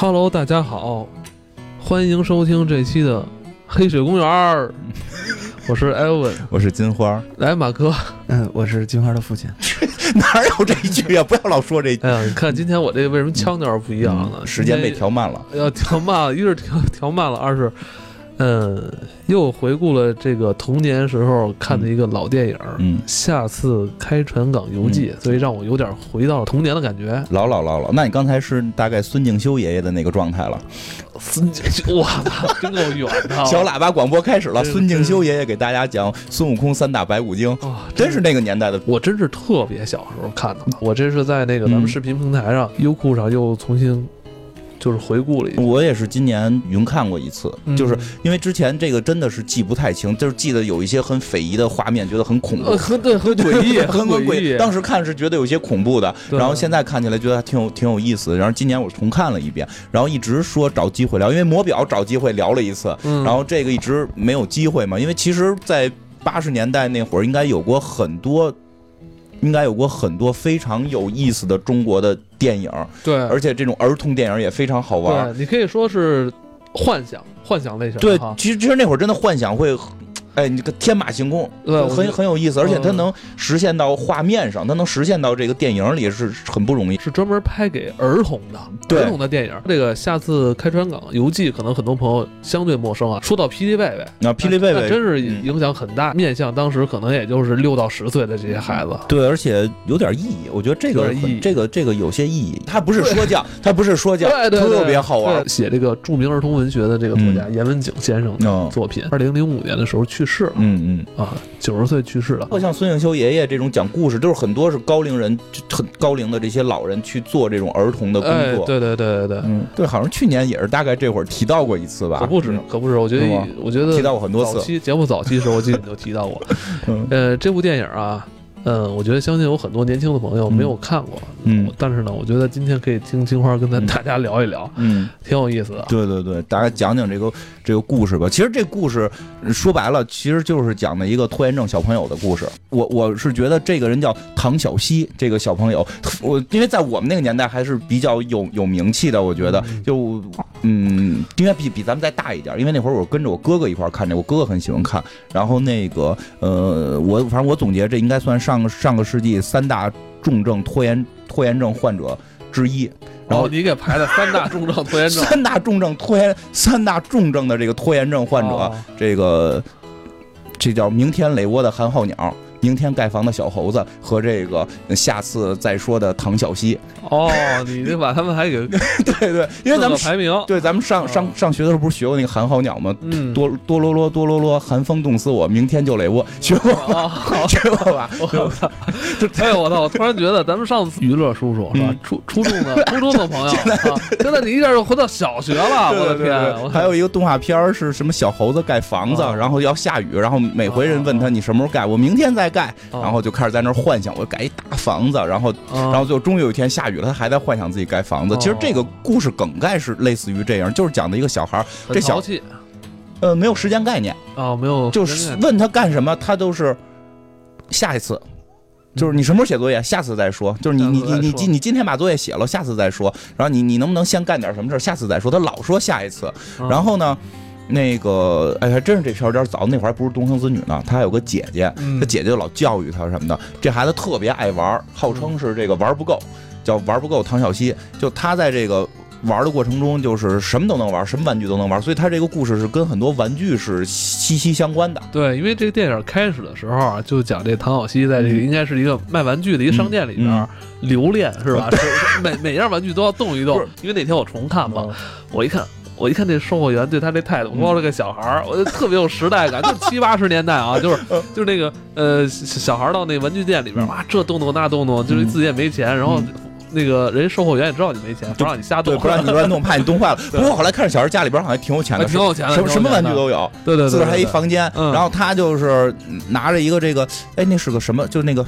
Hello，大家好，欢迎收听这期的《黑水公园儿》，我是艾文，我是金花。来马哥，嗯，我是金花的父亲。哪有这一句呀？不要老说这。哎呀，你看今天我这为什么腔调不一样呢？时间被调慢了，要调慢了，一是调调慢了，二是。嗯，又回顾了这个童年时候看的一个老电影，嗯，下次开船港游记，所以让我有点回到了童年的感觉。老老老老，那你刚才是大概孙敬修爷爷的那个状态了？孙敬修，我操，真够远的！小喇叭广播开始了，孙敬修爷爷给大家讲孙悟空三打白骨精，真是那个年代的。我真是特别小时候看的，我这是在那个咱们视频平台上，优酷上又重新。就是回顾了一下，我也是今年云看过一次，就是因为之前这个真的是记不太清，就是记得有一些很匪夷的画面，觉得很恐怖，很对，很诡异，很诡异。当时看是觉得有些恐怖的，然后现在看起来觉得还挺有挺有意思。然后今年我重看了一遍，然后一直说找机会聊，因为魔表找机会聊了一次，然后这个一直没有机会嘛。因为其实，在八十年代那会儿，应该有过很多。应该有过很多非常有意思的中国的电影，对，而且这种儿童电影也非常好玩。对，你可以说是幻想，幻想类型。对，其实其实那会儿真的幻想会。哎，你这个天马行空，很很有意思，而且它能实现到画面上，它能实现到这个电影里是很不容易，是专门拍给儿童的，儿童的电影。这个下次开船港游记，可能很多朋友相对陌生啊。说到霹雳贝贝，那霹雳贝贝真是影响很大，面向当时可能也就是六到十岁的这些孩子。对，而且有点意义，我觉得这个这个这个有些意义。他 不是说教，他不是说教，特别好玩。写这个著名儿童文学的这个作家严文景先生的作品，二零零五年的时候去世了。嗯嗯啊，九十岁去世了。像孙颖修爷爷这种讲故事，都是很多是高龄人，很高龄的这些老人去做这种儿童的工作。对对对对对，嗯，对，好像去年也是大概这会儿提到过一次吧。可不止，可不止。我觉得，我觉得提到过很多次。早期节目早期的时候，我记得你就提到过。嗯呃，这部电影啊。嗯，我觉得相信有很多年轻的朋友没有看过，嗯，但是呢，我觉得今天可以听青花跟咱大家聊一聊，嗯，挺有意思的。对对对，大家讲讲这个这个故事吧。其实这故事说白了，其实就是讲的一个拖延症小朋友的故事。我我是觉得这个人叫唐小西，这个小朋友，我因为在我们那个年代还是比较有有名气的。我觉得就嗯，应该比比咱们再大一点，因为那会儿我跟着我哥哥一块看这，我哥哥很喜欢看。然后那个呃，我反正我总结这应该算上。上上个世纪三大重症拖延拖延症患者之一，然后你给排的三大重症拖延症，三大重症拖延 三大重症的这个拖延症患者，这个这叫明天垒窝的寒号鸟。明天盖房的小猴子和这个下次再说的唐小西哦，你得把他们还给 对对，因为咱们排名对咱们上上上学的时候不是学过那个寒号鸟吗？嗯，多多罗罗多罗罗，寒风冻死我，明天就垒窝，学过 学过吧？我操！哎呦我操！我突然觉得咱们上次娱乐叔叔是吧？初初中的初中的朋友，现在你一下就回到小学了，我的天！还有一个动画片是什么？小猴子盖房子，然后要下雨，然后每回人问他你什么时候盖，我明天再。盖，然后就开始在那儿幻想，我盖一大房子，然后，然后最后终于有一天下雨了，他还在幻想自己盖房子。其实这个故事梗概是类似于这样，就是讲的一个小孩，这小气，呃，没有时间概念啊，没有，就是问他干什么，他都是下一次，就是你什么时候写作业，下次再说，就是你你你你今你今天把作业写了，下次再说，然后你你能不能先干点什么事儿下次再说，他老说下一次，然后呢？那个，哎，还真是这片有点早，那会儿还不是独生子女呢。他还有个姐姐，他姐姐老教育他什么的。这孩子特别爱玩，号称是这个玩不够，叫玩不够。唐小西，就他在这个玩的过程中，就是什么都能玩，什么玩具都能玩。所以他这个故事是跟很多玩具是息息相关的。对，因为这个电影开始的时候啊，就讲这唐小西在这个应该是一个卖玩具的一个商店里边留恋，是吧？每每样玩具都要动一动。因为那天我重看嘛，我一看。我一看这售货员对他这态度，包括这个小孩儿，我就特别有时代感，就七八十年代啊，就是就是那个呃小孩到那文具店里边，哇，这动动那动动，就是自己也没钱，然后那个人售货员也知道你没钱，不让你瞎动，不让你乱动，怕你动坏了。不过后来看着小孩家里边好像挺有钱的，挺有钱的，什么什么玩具都有，对对对，自个儿还一房间，然后他就是拿着一个这个，哎，那是个什么？就那个。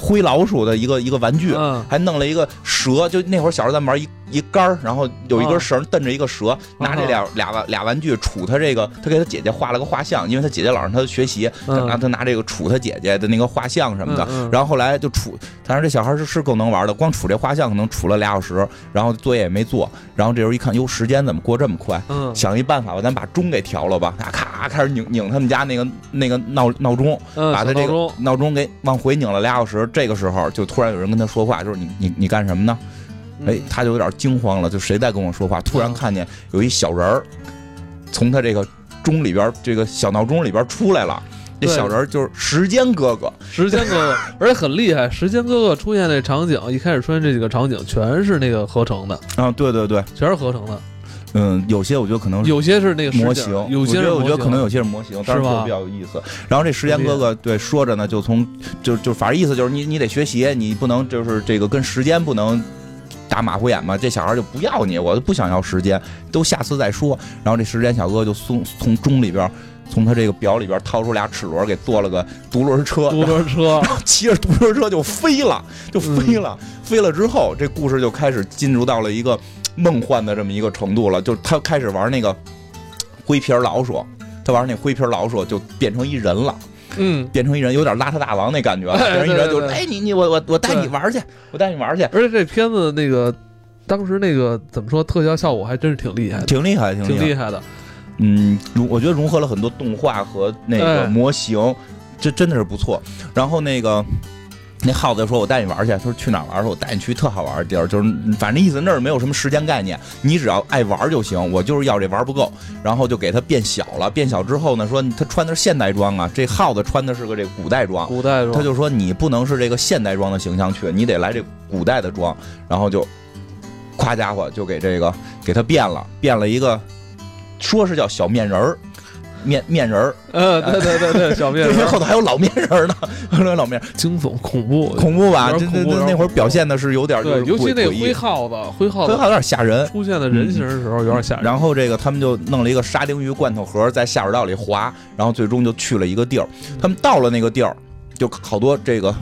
灰老鼠的一个一个玩具，嗯。还弄了一个蛇，就那会儿小时候咱们玩一一杆儿，然后有一根绳蹬着一个蛇，拿这俩俩玩俩玩具杵他这个，他给他姐姐画了个画像，因为他姐姐老让他学习，嗯然后他拿这个杵他姐姐的那个画像什么的，然后后来就杵，反正这小孩是是够能玩的，光杵这画像可能杵了俩小时，然后作业也没做，然后这时候一看，哟，时间怎么过这么快？嗯，想一办法吧，咱把钟给调了吧，啊咔开始拧拧他们家那个那个闹闹钟，嗯把他这个闹钟给往回拧了俩小时。这个时候就突然有人跟他说话，就是你你你干什么呢？嗯哎，他就有点惊慌了，就谁在跟我说话？突然看见有一小人儿从他这个钟里边这个小闹钟里边出来了。这小人儿就是时间哥哥，时间哥哥，而且很厉害。时间哥哥出现那场景，一开始出现这几个场景全是那个合成的，啊，对对对，全是合成的。嗯，有些我觉得可能是有些是那个模型，有些我觉得可能有些是模型，但是吧就比较有意思。然后这时间哥哥对说着呢，就从就就反正意思就是你你得学习，你不能就是这个跟时间不能。打马虎眼嘛，这小孩就不要你，我都不想要时间，都下次再说。然后这时间小哥就从从钟里边，从他这个表里边掏出俩齿轮，给做了个独轮车，独轮车，然后骑着独轮车就飞了，就飞了。飞了之后，这故事就开始进入到了一个梦幻的这么一个程度了。就他开始玩那个灰皮儿老鼠，他玩那灰皮儿老鼠就变成一人了，嗯，变成一人有点邋遢大王那感觉了。哎 变成一人就是，哎，你你我我我带你玩去，我带你玩去，而且这片子那个当时那个怎么说，特效效果还真是挺厉害的，挺厉害，挺厉害。挺厉害的。嗯，融我觉得融合了很多动画和那个哎模型，这真的是不错。然后那个那耗子说：“我带你玩去。”他说：“去哪儿玩？”说：“我带你去特好玩的地儿，就是反正意思那儿没有什么时间概念，你只要爱玩就行。我就是要这玩不够。”然后就给他变小了。变小之后呢，说他穿的是现代装啊，这耗子穿的是个这古代装。古代装，他就说你不能是这个现代装的形象去，你得来这古代的装。然后就，夸家伙就给这个给他变了，变了一个，说是叫小面人儿，面面人儿，呃，对对对对，小面对，因为人后头还有老面人儿呢，后头有老面人惊悚恐怖，恐怖吧？这有点恐怖有点这这那会儿表现的是有点对，尤其那个灰灰耗子，灰耗子有点吓人。出现的人形的时候有点吓人。然后这个他们就弄了一个沙丁鱼罐头盒在下水道里滑，然后最终就去了一个地儿。他们到了那个地儿，就好多这个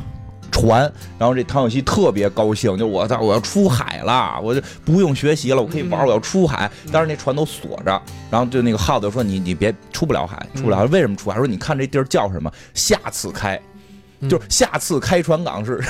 船，然后这唐小希特别高兴，就我操，我要出海了，我就不用学习了，我可以玩，嗯我要出海。但是那船都锁着，然后就那个耗子说你你别出不了海，出不了海，为什么出海？说你看这地儿叫什么？下次开，嗯就是下次开船港是。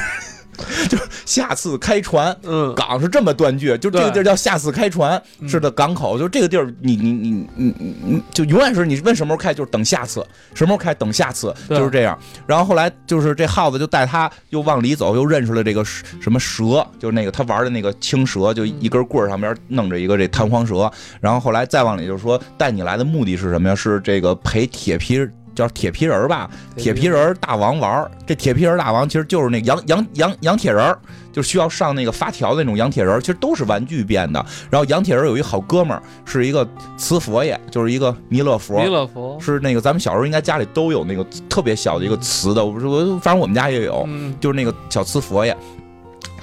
就是下次开船，嗯，港是这么断句，就这个地儿叫下次开船，嗯是的港口，就这个地儿，你你你你你你就永远是你问什么时候开，就是等下次，什么时候开等下次，就是这样。然后后来就是这耗子就带他又往里走，又认识了这个什么蛇，就是那个他玩的那个青蛇，就一根棍儿上边弄着一个这弹簧蛇。然后后来再往里就说带你来的目的是什么呀？是这个陪铁皮。叫铁皮人儿吧，铁皮人儿大王玩儿。这铁皮人儿大王其实就是那羊羊羊羊铁人儿，就需要上那个发条的那种羊铁人儿，其实都是玩具变的。然后羊铁人儿有一好哥们儿，是一个瓷佛爷，就是一个弥勒佛。弥勒佛，是那个咱们小时候应该家里都有那个特别小的一个瓷的，我说反正我们家也有，嗯，就是那个小瓷佛爷。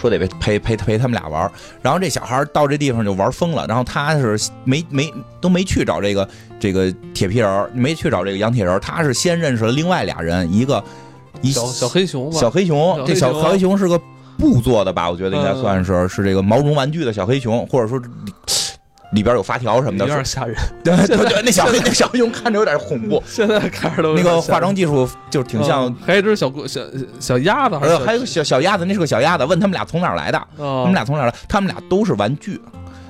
说得陪陪陪陪他们俩玩儿，然后这小孩儿到这地方就玩疯了，然后他是没没都没去找这个这个铁皮人儿，没去找这个羊铁人儿，他是先认识了另外俩人，一个一小小黑熊吧，小黑熊，这小黑熊小黑熊是个布做的吧？我觉得应该嗯算是是这个毛绒玩具的小黑熊，或者说里里边有发条什么的。有点吓人。对对 对，那小 那小熊看着有点恐怖，现在看着都那个化妆技术就是挺像嗯。还有一只小龟小小鸭子，还是呃，还有小小鸭子，那是个小鸭子。问他们俩从哪儿来的？他他们俩从哪儿来？他们俩都是玩具。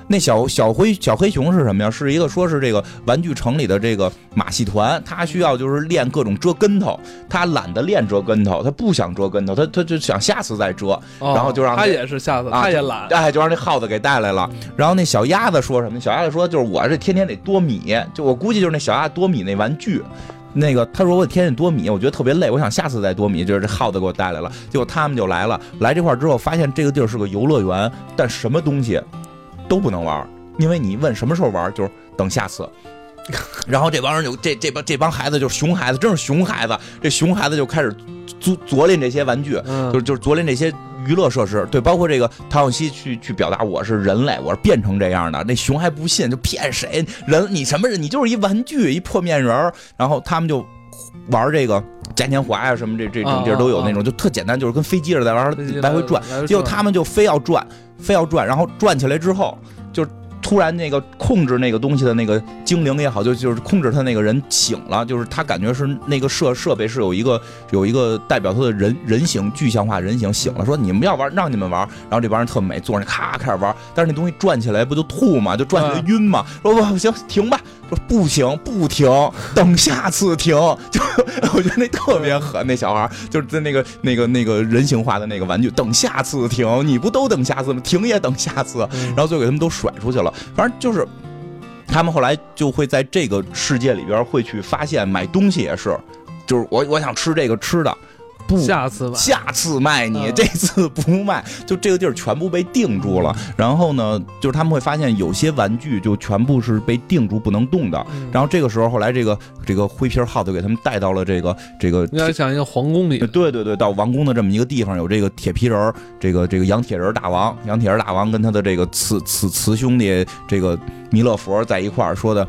那小小灰小黑熊是什么呀？是一个说是这个玩具城里的这个马戏团，他需要就是练各种折跟头，他懒得练折跟头，他不想折跟头，他他就想下次再折，然后就让他这也是下次，啊他也懒，哎，就让那耗子给带来了。然后那小鸭子说什么？小鸭子说就是我这天天得多米，就我估计就是那小鸭多米那玩具。那个他说我天天多米，我觉得特别累，我想下次再多米。就是这耗子给我带来了，结果他们就来了。来这块儿之后，发现这个地儿是个游乐园，但什么东西都不能玩，因为你问什么时候玩，就是等下次。然后这帮人就这这帮这帮孩子就是熊孩子，真是熊孩子。这熊孩子就开始琢琢练这些玩具，嗯，就是就是琢练这些娱乐设施，对，包括这个唐小西去去表达我是人类，我是变成这样的。那熊还不信，就骗谁？人你什么人？你就是一玩具，一破面人。然后他们就玩这个嘉年华呀什么这这种地儿都有那种，就特简单，就是跟飞机似的在玩来回转。结果他们就非要转，非要转，然后转起来之后就。突然，那个控制那个东西的那个精灵也好，就就是控制他那个人醒了，就是他感觉是那个设设备是有一个有一个代表他的人人形具象化人形醒了，说你们要玩让你们玩，然后这帮人特美，坐那咔开始玩，但是那东西转起来不就吐嘛？就转起来晕吗？说不行，停吧。说不行，不停，等下次停。就 我觉得那特别狠，那小孩就是在那个那个那个人形化的那个玩具，等下次停，你不都等下次吗？停也等下次。然后最后给他们都甩出去了。反正就是，他们后来就会在这个世界里边会去发现买东西也是，就是我我想吃这个吃的。不，下次吧下次卖你，这次不卖，就这个地儿全部被定住了。然后呢，就是他们会发现有些玩具就全部是被定住不能动的。然后这个时候，后来这个这个灰皮耗子给他们带到了这个这个，你要想一个皇宫里。对对对，到王宫的这么一个地方，有这个铁皮人，这个这个羊铁人大王，羊铁人大王跟他的这个慈慈慈兄弟这个弥勒佛在一块儿说的，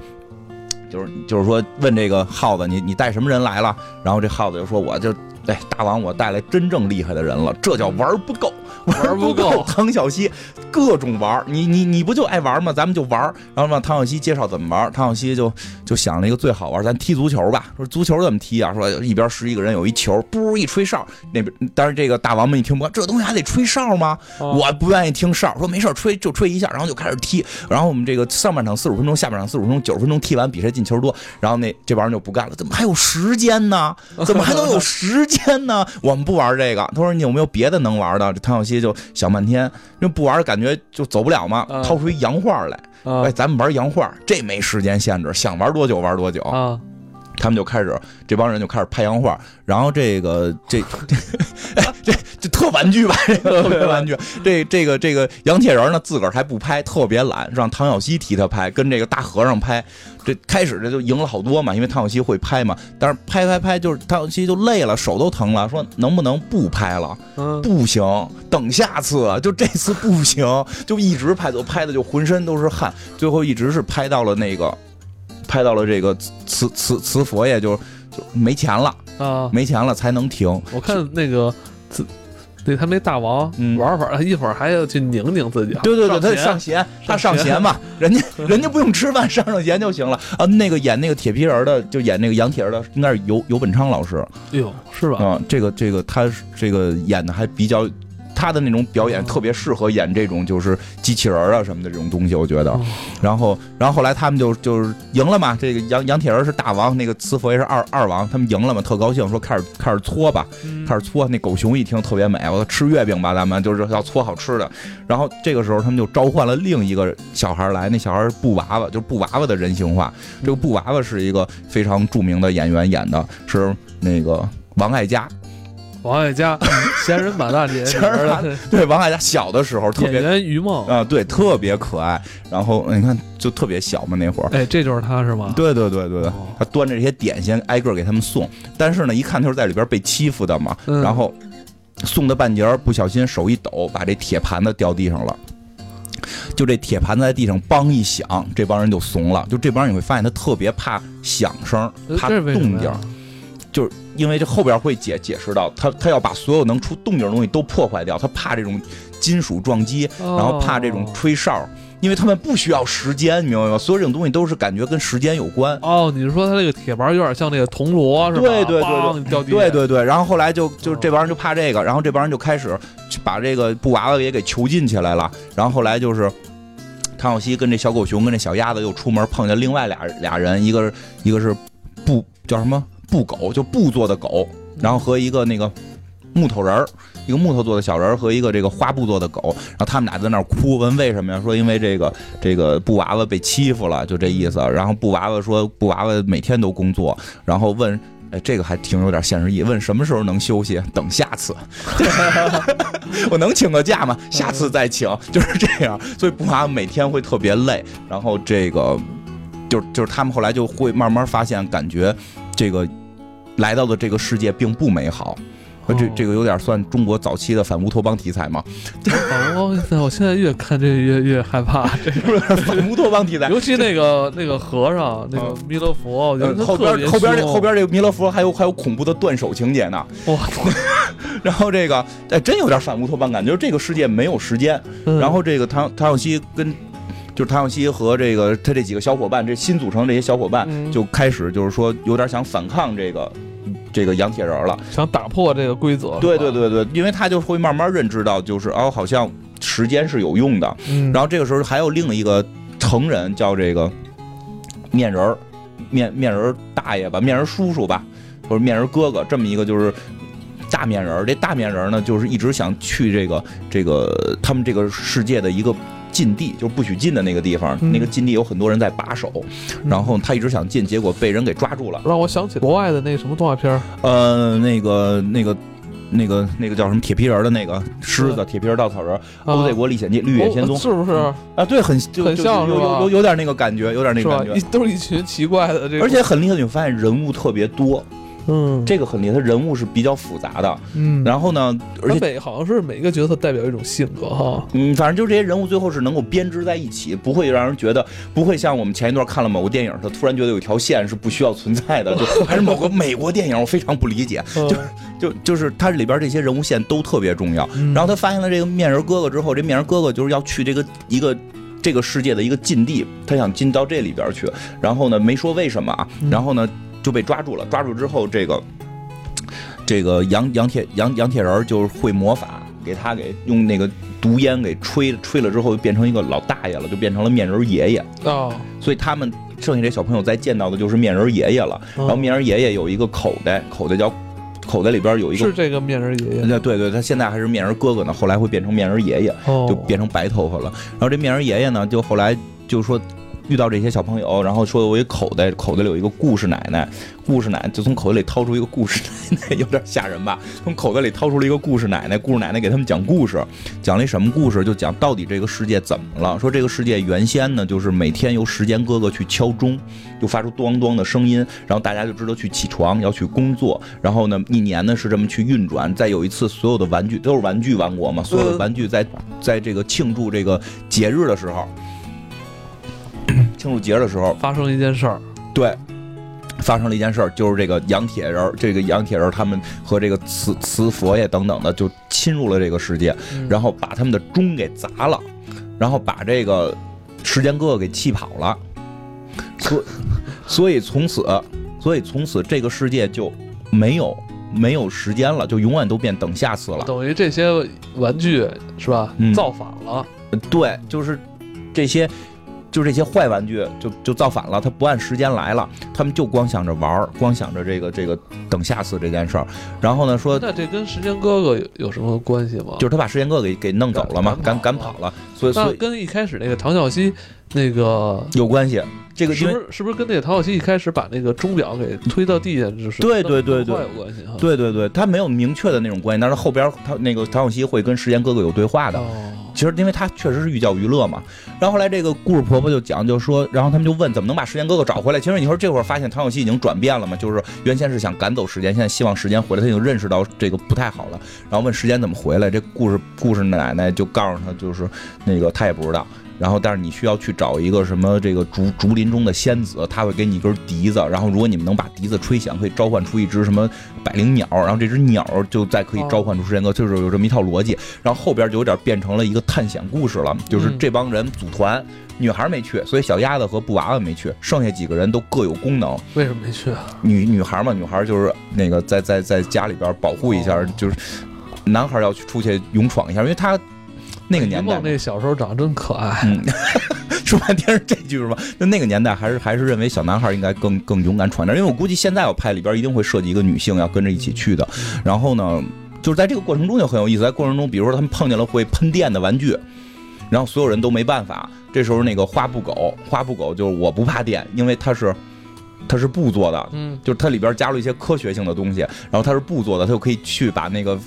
就是就是说问这个耗子，你你带什么人来了？然后这耗子就说，我就。哎，大王，我带来真正厉害的人了，这叫玩不够，玩不够。唐小西各种玩，你你你不就爱玩吗？咱们就玩。然后让唐小西介绍怎么玩，唐小西就就想了一个最好玩，咱踢足球吧。说足球怎么踢啊？说一边十一个人有一球，不一吹哨，那边但是这个大王们一听不，这东西还得吹哨吗？我不愿意听哨，说没事吹就吹一下，然后就开始踢。然后我们这个上半场四十五分钟，下半场四十五分钟，九十分钟踢完比谁进球多。然后那这帮人就不干了，怎么还有时间呢？怎么还能有时间？天呢，我们不玩这个。他说：“你有没有别的能玩的？”这唐小西就想半天，因为不玩感觉就走不了嘛。掏出一洋画来，哎，咱们玩洋画，这没时间限制，想玩多久玩多久。他们就开始，这帮人就开始拍洋画，然后这个这 这这特玩具吧，这个 特别玩具。这这个这个杨铁人呢，自个儿还不拍，特别懒，让唐小西替他拍，跟这个大和尚拍。这开始这就赢了好多嘛，因为唐小西会拍嘛。但是拍拍拍，就是唐小西就累了，手都疼了，说能不能不拍了？不行，等下次，就这次不行，就一直拍，都拍的就浑身都是汗，最后一直是拍到了那个。拍到了这个慈慈慈佛爷就就没钱了啊，没钱了才能停。我看那个慈，对他那大王玩法，他一会儿还要去拧拧自己。对对对，他上弦，他上弦嘛，人家人家不用吃饭，上上弦就行了啊。那个演那个铁皮人的，就演那个杨铁人的，应该是尤尤本昌老师。哎呦，是吧？啊，这个这个他这个演的还比较。他的那种表演特别适合演这种就是机器人啊什么的这种东西，我觉得。然后，然后后来他们就就是赢了嘛。这个杨杨铁人是大王，那个慈佛也是二二王，他们赢了嘛，特高兴，说开始开始搓吧，开始搓。那狗熊一听特别美，我说吃月饼吧，咱们就是要搓好吃的。然后这个时候他们就召唤了另一个小孩来，那小孩是布娃娃，就是布娃娃的人形化。这个布娃娃是一个非常著名的演员演的，是那个王爱佳。王爱佳，仙人马大姐，对王爱佳小的时候特别演于梦啊，对，特别可爱。然后你看，就特别小嘛那会儿。哎，这就是他是吗？对对对对对，他端着这些点心挨个给他们送。但是呢，一看就是在里边被欺负的嘛。然后送的半截不小心手一抖，把这铁盘子掉地上了。就这铁盘子在地上梆一响，这帮人就怂了。就这帮人你会发现，他特别怕响声，怕动静。就是因为这后边会解解释到，他他要把所有能出动静的东西都破坏掉，他怕这种金属撞击，然后怕这种吹哨，因为他们不需要时间，你明白吗？所有这种东西都是感觉跟时间有关。哦，你是说他这个铁盘有点像那个铜锣是吧？对对对，对对对。然后后来就就这帮人就怕这个，然后这帮人就开始把这个布娃娃也给囚禁起来了。然后后来就是唐小西跟这小狗熊跟这小鸭子又出门碰见另外俩俩人，一个一个是布叫什么？布狗就布做的狗，然后和一个那个木头人儿，一个木头做的小人儿和一个这个花布做的狗，然后他们俩在那儿哭，问为什么呀？说因为这个这个布娃娃被欺负了，就这意思。然后布娃娃说，布娃娃每天都工作，然后问，哎，这个还挺有点现实意义。问什么时候能休息？等下次，我能请个假吗？下次再请，就是这样。所以布娃娃每天会特别累，然后这个就就是他们后来就会慢慢发现，感觉。这个来到的这个世界并不美好，这这个有点算中国早期的反乌托邦题材嘛？反乌托邦，我现在越看这越越害怕，这是 反乌托邦题材。尤其那个那个和尚，那个弥勒佛，我觉得后边后边这后边这个弥勒佛还有还有恐怖的断手情节呢。哇！然后这个哎，真有点反乌托邦感，就是这个世界没有时间。然后这个唐唐小西跟。就是唐小西和这个他这几个小伙伴，这新组成这些小伙伴就开始就是说有点想反抗这个这个杨铁人了，想打破这个规则。对对对对，因为他就会慢慢认知到，就是哦，好像时间是有用的。然后这个时候还有另一个成人叫这个面人儿面面人大爷吧，面人叔叔吧，或者面人哥哥，这么一个就是大面人。这大面人呢，就是一直想去这个这个他们这个世界的一个。禁地就是不许进的那个地方，那个禁地有很多人在把守，然后他一直想进，结果被人给抓住了。让我想起国外的那什么动画片呃，那个那个那个那个叫什么铁皮人的那个狮子，铁皮人稻草人，《欧帝国历险记》《绿野仙踪》是不是？啊？对，很很像，有有有点那个感觉，有点那个感觉，都是一群奇怪的，而且很厉害，你会发现人物特别多。嗯，这个很厉害，他人物是比较复杂的。嗯，然后呢，而且每好像是每一个角色代表一种性格哈。嗯，反正就这些人物最后是能够编织在一起，不会让人觉得不会像我们前一段看了某个电影，他突然觉得有一条线是不需要存在的，就 还是某个美国电影，我非常不理解。就就就是它里边这些人物线都特别重要。然后他发现了这个面人哥哥之后，这面人哥哥就是要去这个一个这个世界的一个禁地，他想进到这里边去。然后呢，没说为什么啊。然后呢。就被抓住了，抓住之后，这个这个杨杨铁杨杨铁人就会魔法，给他给用那个毒烟给吹吹了之后，就变成一个老大爷了，就变成了面人爷爷哦。所以他们剩下这小朋友再见到的就是面人爷爷了。然后面人爷爷有一个口袋，口袋叫口袋里边有一个是这个面人爷爷。对对，他现在还是面人哥哥呢，后来会变成面人爷爷，就变成白头发了。然后这面人爷爷呢，就后来就说。遇到这些小朋友，然后说有一口袋，口袋里有一个故事奶奶，故事奶奶就从口袋里掏出一个故事奶奶，有点吓人吧？从口袋里掏出了一个故事奶奶，故事奶奶给他们讲故事，讲了一什么故事？就讲到底这个世界怎么了？说这个世界原先呢，就是每天由时间哥哥去敲钟，就发出咚咚的声音，然后大家就知道去起床要去工作，然后呢，一年呢是这么去运转。再有一次，所有的玩具都是玩具王国嘛，所有的玩具在在这个庆祝这个节日的时候。庆祝节的时候发生了一件事儿，对，发生了一件事儿，就是这个杨铁人，这个杨铁人他们和这个慈慈佛爷等等的就侵入了这个世界，然后把他们的钟给砸了，然后把这个时间哥哥给气跑了，所 所以从此，所以从此这个世界就没有没有时间了，就永远都变等下次了。等于这些玩具是吧？造反了？对，就是这些。就这些坏玩具就就造反了，他不按时间来了，他们就光想着玩儿，光想着这个这个等下次这件事儿。然后呢说，那这跟时间哥哥有有什么关系吗？就是他把时间哥哥给给弄走了嘛，赶赶跑了。所以所以跟一开始那个唐小西那个有关系。这个是不是是不是跟那个唐小西一开始把那个钟表给推到地下就是对对对对有关系哈？对对对，他没有明确的那种关系，但是后边他那个唐小西会跟时间哥哥有对话的。其实因为他确实是寓教于乐嘛。然后后来这个故事婆婆就讲，就说，然后他们就问怎么能把时间哥哥找回来。其实你说这会儿发现唐小西已经转变了嘛，就是原先是想赶走时间，现在希望时间回来，他已经认识到这个不太好了。然后问时间怎么回来，这故事故事奶奶就告诉他，就是那个他也不知道。然后，但是你需要去找一个什么这个竹竹林中的仙子，他会给你一根笛子。然后，如果你们能把笛子吹响，可以召唤出一只什么百灵鸟。然后，这只鸟就再可以召唤出时间哥，就是有这么一套逻辑。然后后边就有点变成了一个探险故事了，就是这帮人组团，女孩没去，所以小鸭子和布娃娃没去，剩下几个人都各有功能。为什么没去啊？女女孩嘛，女孩就是那个在在在家里边保护一下，就是男孩要去出去勇闯一下，因为他。那个年代，那小时候长得真可爱。说半天是这句是吧？就那个年代，还是还是认为小男孩应该更更勇敢闯点。因为我估计现在我拍里边一定会设计一个女性要跟着一起去的。然后呢，就是在这个过程中就很有意思。在过程中，比如说他们碰见了会喷电的玩具，然后所有人都没办法。这时候那个花布狗，花布狗就是我不怕电，因为它是它是布做的，嗯，就是它里边加入一些科学性的东西。然后它是布做的，它就可以去把那个。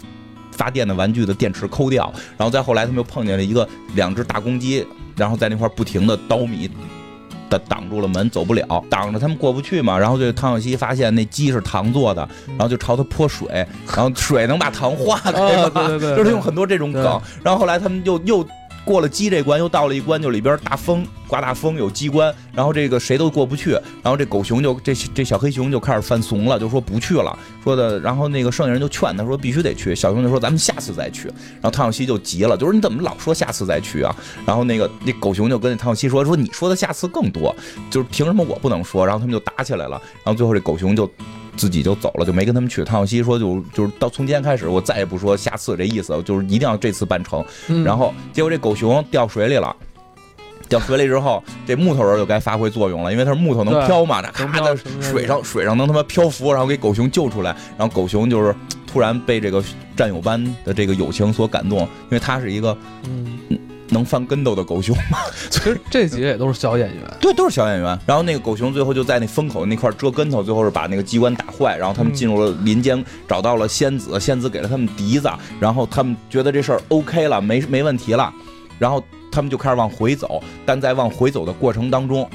发电的玩具的电池抠掉，然后再后来他们又碰见了一个两只大公鸡，然后在那块不停的捣米，挡挡住了门，走不了，挡着他们过不去嘛。然后这汤小西发现那鸡是糖做的，然后就朝他泼水，然后水能把糖化开嘛？对对对，就是用很多这种梗。然后后来他们又又。过了鸡这关，又到了一关，就里边大风刮大风，有机关，然后这个谁都过不去，然后这狗熊就这这小黑熊就开始犯怂了，就说不去了，说的，然后那个剩下人就劝他说必须得去，小熊就说咱们下次再去，然后汤小西就急了，就说你怎么老说下次再去啊？然后那个那狗熊就跟那汤小西说说你说的下次更多，就是凭什么我不能说？然后他们就打起来了，然后最后这狗熊就。自己就走了，就没跟他们去。汤小西说：“就就是到从今天开始，我再也不说下次这意思，就是一定要这次办成。”然后结果这狗熊掉水里了，掉水里之后，这木头人就该发挥作用了，因为它是木头能飘嘛，那咔在水上水上能他妈漂浮，然后给狗熊救出来。然后狗熊就是突然被这个战友般的这个友情所感动，因为他是一个嗯。能翻跟斗的狗熊吗？其实这几个也都是小演员，对，都是小演员。然后那个狗熊最后就在那风口那块遮跟头，最后是把那个机关打坏。然后他们进入了林间，找到了仙子，仙子给了他们笛子。然后他们觉得这事儿 OK 了，没没问题了。然后他们就开始往回走，但在往回走的过程当中，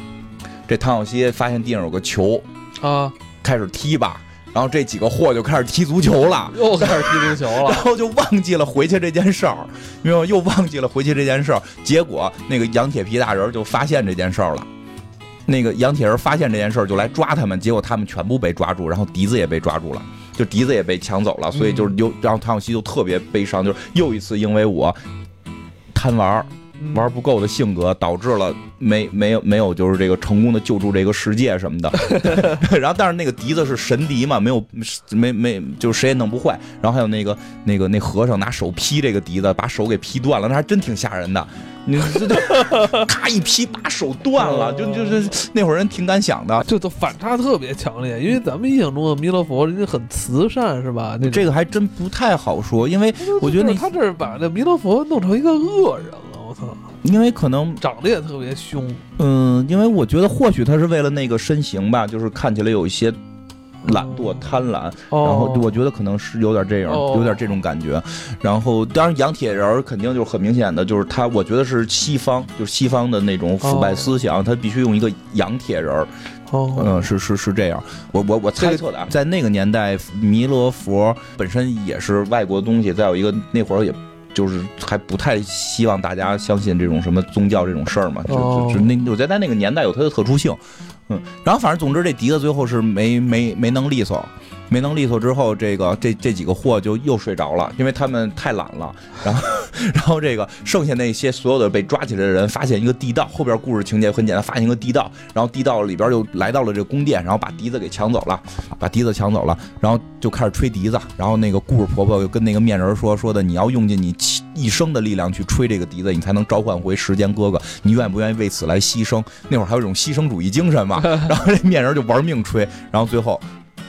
这唐小西发现地上有个球啊，开始踢吧。然后这几个货就开始踢足球了，又开始踢足球了，然后就忘记了回去这件事儿，明白吗？又忘记了回去这件事儿，结果那个杨铁皮大人就发现这件事儿了，那个杨铁人发现这件事儿就来抓他们，结果他们全部被抓住，然后笛子也被抓住了，就笛子也被抢走了，所以就是又，然后唐小西就特别悲伤，就是又一次因为我贪玩儿。玩不够的性格导致了没没有没有就是这个成功的救助这个世界什么的，然后但是那个笛子是神笛嘛，没有没没就是谁也弄不坏。然后还有那个那个那和尚拿手劈这个笛子，把手给劈断了，那还真挺吓人的。你这这 咔一劈把手断了，就就是那会儿人挺敢想的，就都反差特别强烈。因为咱们印象中的弥勒佛人家很慈善是吧？那这个还真不太好说，因为我觉得他这是把那弥勒佛弄成一个恶人。因为可能长得也特别凶，嗯，因为我觉得或许他是为了那个身形吧，就是看起来有一些懒惰、贪婪，然后我觉得可能是有点这样，有点这种感觉。然后当然杨铁人肯定就是很明显的，就是他，我觉得是西方，就是西方的那种腐败思想，他必须用一个杨铁人。哦，嗯，是是是这样，我我我猜测的啊，在那个年代，弥勒佛本身也是外国东西，再有一个那会儿也。就是还不太希望大家相信这种什么宗教这种事儿嘛，就就就那我觉得在那个年代有它的特殊性，嗯，然后反正总之这笛子最后是没没没能利索。没能利索之后，这个这这几个货就又睡着了，因为他们太懒了。然后，然后这个剩下那些所有的被抓起来的人，发现一个地道。后边故事情节很简单，发现一个地道，然后地道里边就来到了这宫殿，然后把笛子给抢走了，把笛子抢走了，然后就开始吹笛子。然后那个故事婆婆又跟那个面人说说的，你要用尽你一生的力量去吹这个笛子，你才能召唤回时间哥哥。你愿不愿意为此来牺牲？那会儿还有一种牺牲主义精神嘛。然后这面人就玩命吹，然后最后。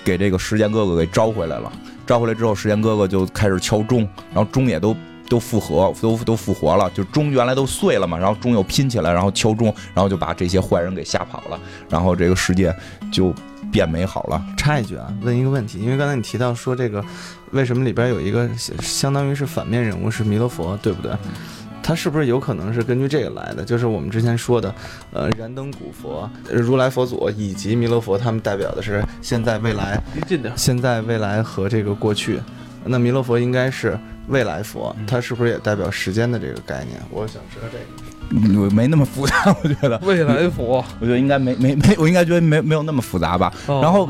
给这个时间哥哥给招回来了，招回来之后，时间哥哥就开始敲钟，然后钟也都都复合，都都复活了，就钟原来都碎了嘛，然后钟又拼起来，然后敲钟，然后就把这些坏人给吓跑了，然后这个世界就变美好了。插一句啊，问一个问题，因为刚才你提到说这个，为什么里边有一个相当于是反面人物是弥勒佛，对不对？它是不是有可能是根据这个来的？就是我们之前说的，呃，燃灯古佛、如来佛祖以及弥勒佛，他们代表的是现在、未来。现在、未来和这个过去，那弥勒佛应该是未来佛，它是不是也代表时间的这个概念？我想知道这个。没那么复杂，我觉得。未来佛，我觉得应该没没没，我应该觉得没没有那么复杂吧。然后。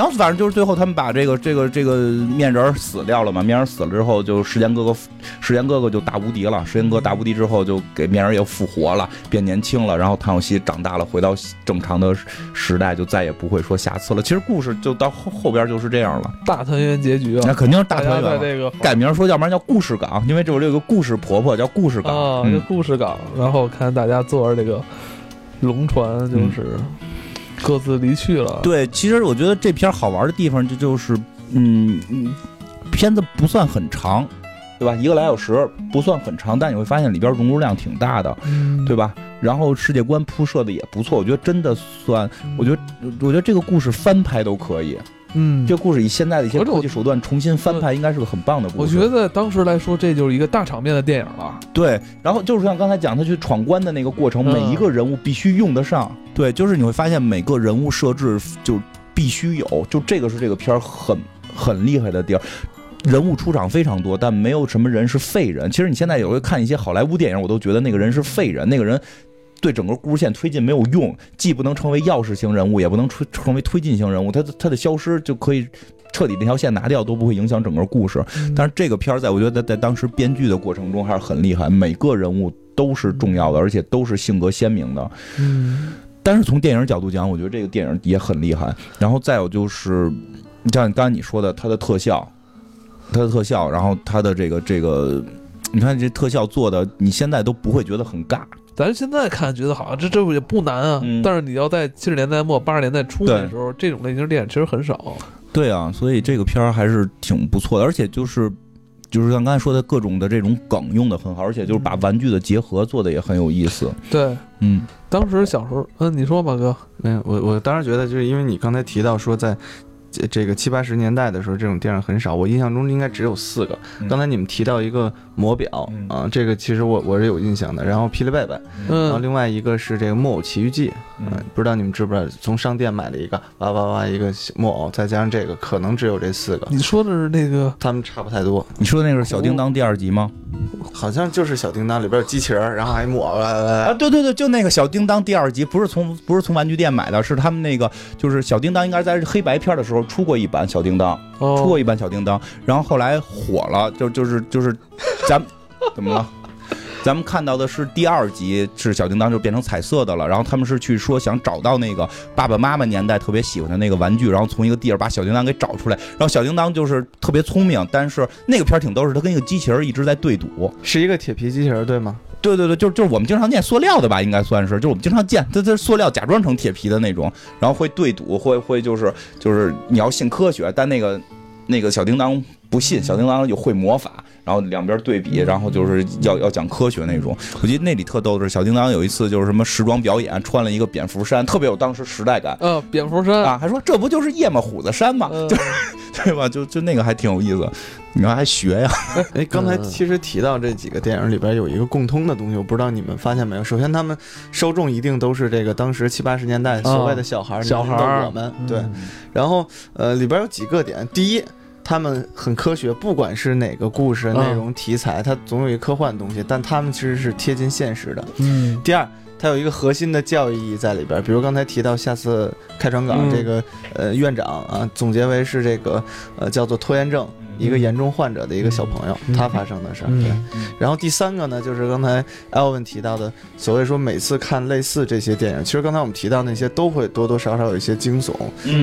然后反正就是最后他们把这个这个这个面人死掉了嘛，面人死了之后，就时间哥哥时间哥哥就大无敌了，时间哥大无敌之后就给面人也复活了，变年轻了，然后唐小西长大了，回到正常的时代，就再也不会说瑕疵了。其实故事就到后后边就是这样了，大团圆结局啊，那肯定是大团圆。这个改名说，要不然叫故事港，因为这有个故事婆婆叫故事港啊，个故事港。然后看大家坐着这个龙船，就是。各自离去了。对，其实我觉得这片好玩的地方就就是，嗯，片子不算很长，对吧？一个来小时不算很长，但你会发现里边融入量挺大的，对吧？然后世界观铺设的也不错，我觉得真的算，我觉得我觉得这个故事翻拍都可以。嗯，这故事以现在的一些科技手段重新翻拍，应该是个很棒的故事。我觉得当时来说，这就是一个大场面的电影了。对，然后就是像刚才讲他去闯关的那个过程，每一个人物必须用得上。对，就是你会发现每个人物设置就必须有，就这个是这个片儿很很厉害的地儿。人物出场非常多，但没有什么人是废人。其实你现在有会看一些好莱坞电影，我都觉得那个人是废人，那个人。对整个故事线推进没有用，既不能成为钥匙型人物，也不能推成为推进型人物，他他的消失就可以彻底那条线拿掉，都不会影响整个故事。但是这个片儿在我觉得在当时编剧的过程中还是很厉害，每个人物都是重要的，而且都是性格鲜明的。嗯，但是从电影角度讲，我觉得这个电影也很厉害。然后再有就是，你像刚才你说的，它的特效，它的特效，然后它的这个这个，你看这特效做的，你现在都不会觉得很尬。咱现在看觉得好像这这也不难啊，但是你要在七十年代末八十年代初的时候，这种类型电影其实很少。对啊，所以这个片儿还是挺不错的，而且就是就是像刚才说的各种的这种梗用的很好，而且就是把玩具的结合做的也很有意思。对，嗯，当时小时候，嗯，你说吧哥，没有，我我当时觉得就是因为你刚才提到说在。这这个七八十年代的时候，这种电影很少。我印象中应该只有四个。刚才你们提到一个魔表啊，这个其实我我是有印象的。然后霹雳贝贝，然后另外一个是这个木偶奇遇记，嗯，不知道你们知不知道？从商店买了一个，哇哇哇一个木偶，再加上这个，可能只有这四个。你说的是那个？他们差不太多。你说的那个是小叮当第二集吗？好像就是小叮当里边有机器人，然后还木偶啊！对对对，就那个小叮当第二集，不是从不是从玩具店买的，是他们那个就是小叮当，应该在黑白片的时候出过一版小叮当，出过一版小叮当，然后后来火了，就就是就是，咱怎么了？咱们看到的是第二集，是小叮当就变成彩色的了。然后他们是去说想找到那个爸爸妈妈年代特别喜欢的那个玩具，然后从一个地儿把小叮当给找出来。然后小叮当就是特别聪明，但是那个片儿挺逗，是他跟一个机器人一直在对赌，是一个铁皮机器人，对吗？对对对，就是就是我们经常见塑料的吧，应该算是，就是我们经常见，它它塑料假装成铁皮的那种，然后会对赌，会会就是就是你要信科学，但那个那个小叮当不信，小叮当就会魔法。然后两边对比，然后就是要要讲科学那种。我记得那里特逗的是，小叮当有一次就是什么时装表演，穿了一个蝙蝠衫，特别有当时时代感。嗯，蝙蝠衫啊，还说这不就是夜吗虎子衫吗？就 对吧？就就那个还挺有意思。你们还学呀？哎，刚才其实提到这几个电影里边有一个共通的东西，我不知道你们发现没有？首先，他们受众一定都是这个当时七八十年代所谓的小孩，小孩我们对。然后呃，里边有几个点，第一。他们很科学，不管是哪个故事内容题材，它总有一科幻东西，但他们其实是贴近现实的。嗯。第二，它有一个核心的教育意义在里边，比如刚才提到下次开船港这个呃院长啊，总结为是这个呃叫做拖延症。一个严重患者的一个小朋友，他发生的事儿。对，然后第三个呢，就是刚才艾文提到的，所谓说每次看类似这些电影，其实刚才我们提到那些都会多多少少有一些惊悚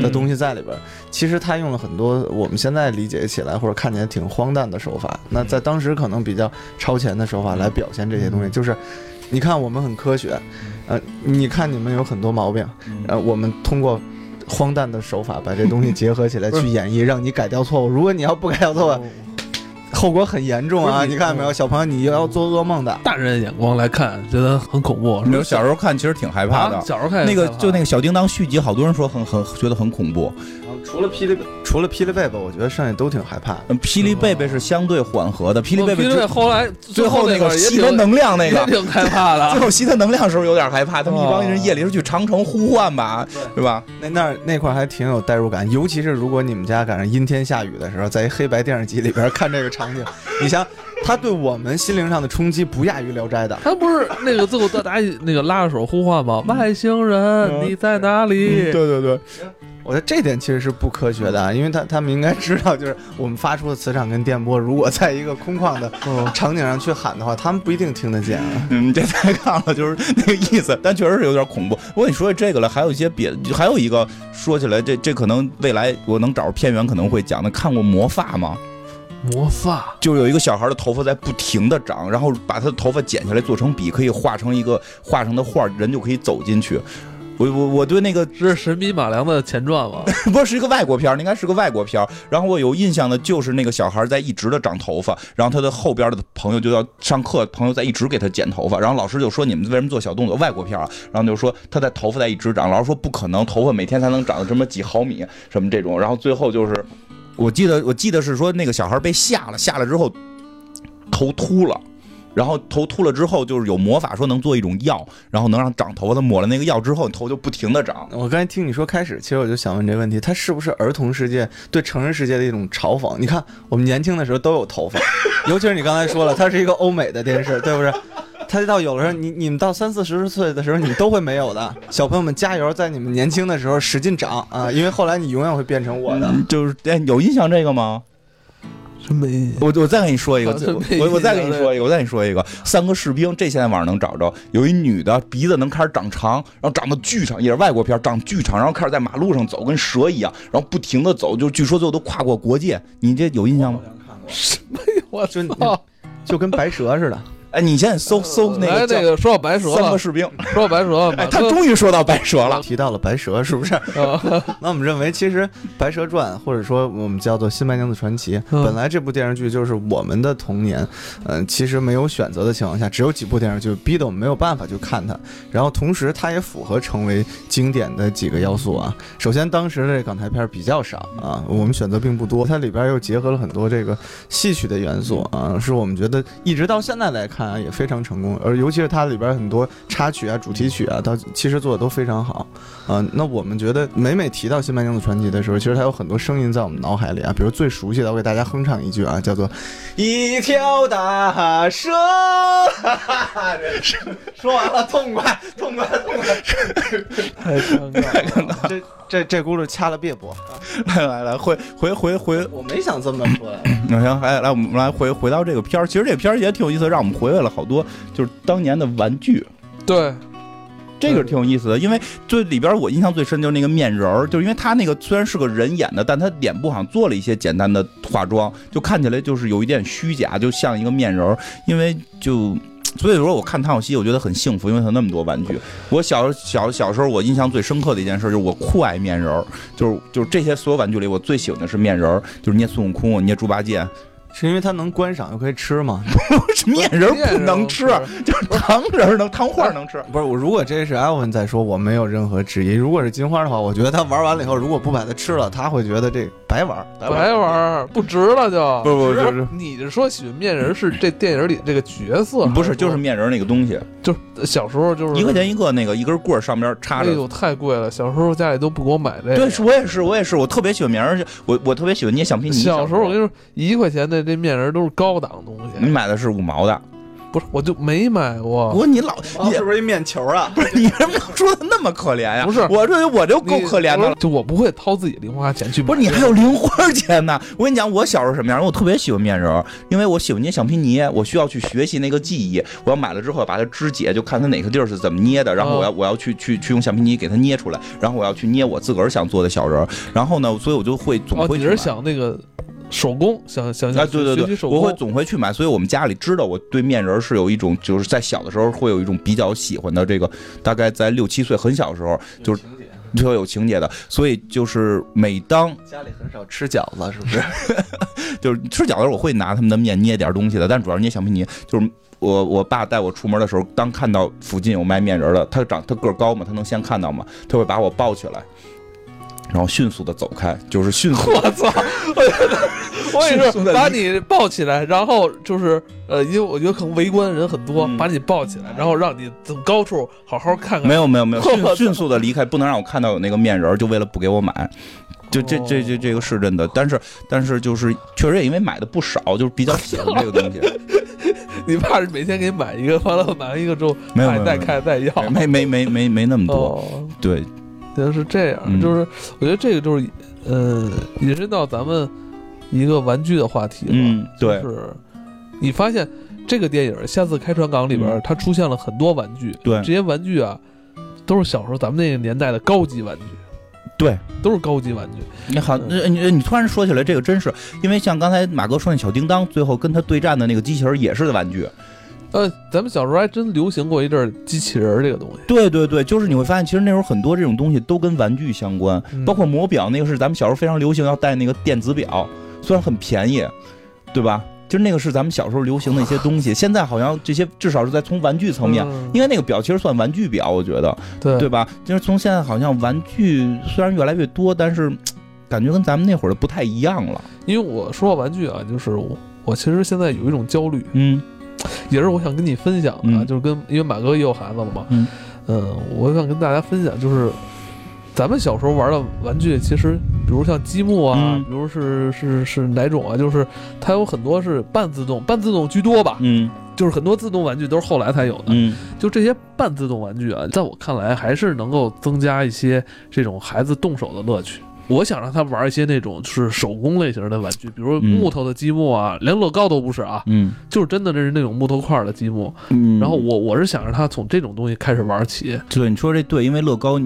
的东西在里边。其实他用了很多我们现在理解起来或者看起来挺荒诞的手法，那在当时可能比较超前的手法来表现这些东西，就是你看我们很科学，呃，你看你们有很多毛病，呃，我们通过。荒诞的手法把这东西结合起来 去演绎，让你改掉错误。如果你要不改掉错误，后果很严重啊！你看见没有，小朋友，你要做噩梦的。大人眼光来看，觉得很恐怖。你小时候看其实挺害怕的。小时候看那个就那个小叮当续集，好多人说很很觉得很恐怖。除了霹雳除了霹雳贝贝，我觉得剩下都挺害怕。霹雳贝贝是相对缓和的，霹雳贝贝后来最后那个吸他能量那个挺害怕的。最后吸他能量的时候有点害怕，他们一帮人夜里是去长城呼唤吧，对吧？那那那块还挺有代入感，尤其是如果你们家赶上阴天下雨的时候，在一黑白电视机里边看这个场景，你想，他对我们心灵上的冲击不亚于《聊斋》的。他不是那个最后大家那个拉着手呼唤吗？外星人你在哪里？对对对。我觉得这点其实是不科学的，因为他他们应该知道，就是我们发出的磁场跟电波，如果在一个空旷的场景上去喊的话，他们不一定听得见啊。嗯，这太杠了，就是那个意思，但确实是有点恐怖。不过你说起这个了，还有一些别，还有一个说起来，这这可能未来我能找着片源可能会讲的。看过魔发吗？魔发就有一个小孩的头发在不停的长，然后把他的头发剪下来做成笔，可以画成一个画成的画，人就可以走进去。我我我对那个是《神笔马良》的前传吗？不是，是一个外国片应该是个外国片然后我有印象的就是那个小孩在一直的长头发，然后他的后边的朋友就要上课，朋友在一直给他剪头发，然后老师就说你们为什么做小动作？外国片啊，然后就说他在头发在一直长，老师说不可能，头发每天才能长到这么几毫米，什么这种，然后最后就是，我记得我记得是说那个小孩被吓了，吓了之后头秃了。然后头秃了之后，就是有魔法说能做一种药，然后能让长头发。的抹了那个药之后，头就不停的长。我刚才听你说开始，其实我就想问这个问题：它是不是儿童世界对成人世界的一种嘲讽？你看我们年轻的时候都有头发，尤其是你刚才说了，它是一个欧美的电视，对不对？它到有的时候，你你们到三四十岁的时候，你都会没有的。小朋友们加油，在你们年轻的时候使劲长啊，因为后来你永远会变成我的。就是哎，有印象这个吗？没，我我再跟你说一个，我我再跟你说一个，我再跟你说一个，三个士兵，这现在网上能找着，有一女的鼻子能开始长长，然后长得巨长，也是外国片，长巨长，然后开始在马路上走，跟蛇一样，然后不停的走，就据说最后都跨过国界，你这有印象吗？什么呀？我操，就跟白蛇似的。哎，你现在搜搜那个那个说到白蛇了三个士兵，说到白蛇，哎，他终于说到白蛇了，提到了白蛇，是不是？那我们认为，其实《白蛇传》或者说我们叫做《新白娘子传奇》，本来这部电视剧就是我们的童年，嗯，其实没有选择的情况下，只有几部电视剧逼得我们没有办法去看它。然后同时，它也符合成为经典的几个要素啊。首先，当时的港台片比较少啊，我们选择并不多，它里边又结合了很多这个戏曲的元素啊，是我们觉得一直到现在来看。看啊，也非常成功，而尤其是它里边很多插曲啊、主题曲啊，它其实做的都非常好啊。那我们觉得每每提到《新白娘子传奇》的时候，其实它有很多声音在我们脑海里啊。比如最熟悉的，我给大家哼唱一句啊，叫做“一条大蛇 ”。说完了，痛快，痛快，痛快！太尴尬，太尴尬。这这这轱辘掐了别播。来来来，回回回回，我没想这么说。那行，来来，我们来回回到这个片儿。其实这片儿也挺有意思，让我们回味了好多，就是当年的玩具。对，这个挺有意思的，因为最里边我印象最深就是那个面人儿，就是因为他那个虽然是个人演的，但他脸部好像做了一些简单的化妆，就看起来就是有一点虚假，就像一个面人儿。因为就所以说，我看唐小希，我觉得很幸福，因为他那么多玩具。我小小小时候，我印象最深刻的一件事就是我酷爱面人儿，就是就是这些所有玩具里，我最喜欢的是面人儿，就是捏孙悟空，捏猪八戒。是因为它能观赏又可以吃吗？面人不能吃，就是糖人能，糖画能吃。不是我，如果这是艾文在说，我没有任何质疑。如果是金花的话，我觉得他玩完了以后，如果不把它吃了，他会觉得这白玩，白玩不值了就。不不不是你是说喜欢面人是这电影里这个角色？不是，就是面人那个东西。就是小时候就是一块钱一个那个一根棍上边插着。哎呦，太贵了！小时候家里都不给我买这个。对，我也是，我也是，我特别喜欢面人，我我特别喜欢捏橡皮泥。小时候我跟你说，一块钱的这面人都是高。档东西，你买的是五毛的。不是，我就没买过。不过你老，你是不是一面球啊？不是，你什么说的那么可怜呀？不是，我这我就够可怜的了。就我不会掏自己零花钱去。不是，你还有零花钱呢？我跟你讲，我小时候什么样？我特别喜欢面人，因为我喜欢捏橡皮泥，我需要去学习那个技艺。我要买了之后把它肢解，就看它哪个地儿是怎么捏的，然后我要我要去去去用橡皮泥给它捏出来，然后我要去捏我自个儿想做的小人。然后呢，所以我就会总会。你是想那个？手工想想啊，对对对，我会总会去买，所以我们家里知道我对面人是有一种，就是在小的时候会有一种比较喜欢的这个，大概在六七岁很小的时候就是特有情节的，所以就是每当家里很少吃饺子，是不是？就是吃饺子我会拿他们的面捏点东西的，但主要捏橡皮泥。就是我我爸带我出门的时候，当看到附近有卖面人的，他长他个高嘛，他能先看到嘛，他会把我抱起来。然后迅速的走开，就是迅速。我操！我也是，把你抱起来，然后就是呃，因为我觉得可能围观的人很多，把你抱起来，然后让你从高处好好看看。没有没有没有，迅迅速的离开，不能让我看到有那个面人，就为了不给我买。就这这这这个是真的，但是但是就是确实也因为买的不少，就是比较喜欢这个东西。你怕是每天给你买一个，完了买完一个之后，没有再开再要，没没没没没那么多，对。觉得是这样，就是我觉得这个就是，呃，引申到咱们一个玩具的话题了。对，是你发现这个电影《下次开船港》里边，它出现了很多玩具。对，这些玩具啊，都是小时候咱们那个年代的高级玩具。对，都是高级玩具。你好，你你突然说起来，这个真是，因为像刚才马哥说那小叮当，最后跟他对战的那个机器人也是玩具。呃，咱们小时候还真流行过一阵儿机器人这个东西。对对对，就是你会发现，其实那时候很多这种东西都跟玩具相关，包括魔表，那个是咱们小时候非常流行要带那个电子表，虽然很便宜，对吧？就是那个是咱们小时候流行的一些东西，现在好像这些至少是在从玩具层面，因为那个表其实算玩具表，我觉得，对对吧？就是从现在好像玩具虽然越来越多，但是感觉跟咱们那会儿的不太一样了。因为我说到玩具啊，就是我我其实现在有一种焦虑，嗯。也是我想跟你分享的，就是跟因为马哥也有孩子了嘛，嗯，我想跟大家分享，就是咱们小时候玩的玩具，其实比如像积木啊，比如是是是哪种啊，就是它有很多是半自动，半自动居多吧，嗯，就是很多自动玩具都是后来才有的，嗯，就这些半自动玩具啊，在我看来还是能够增加一些这种孩子动手的乐趣。我想让他玩一些那种是手工类型的玩具，比如木头的积木啊，连乐高都不是啊，嗯，就是真的这是那种木头块的积木。嗯，然后我我是想让他从这种东西开始玩起。对，你说这对，因为乐高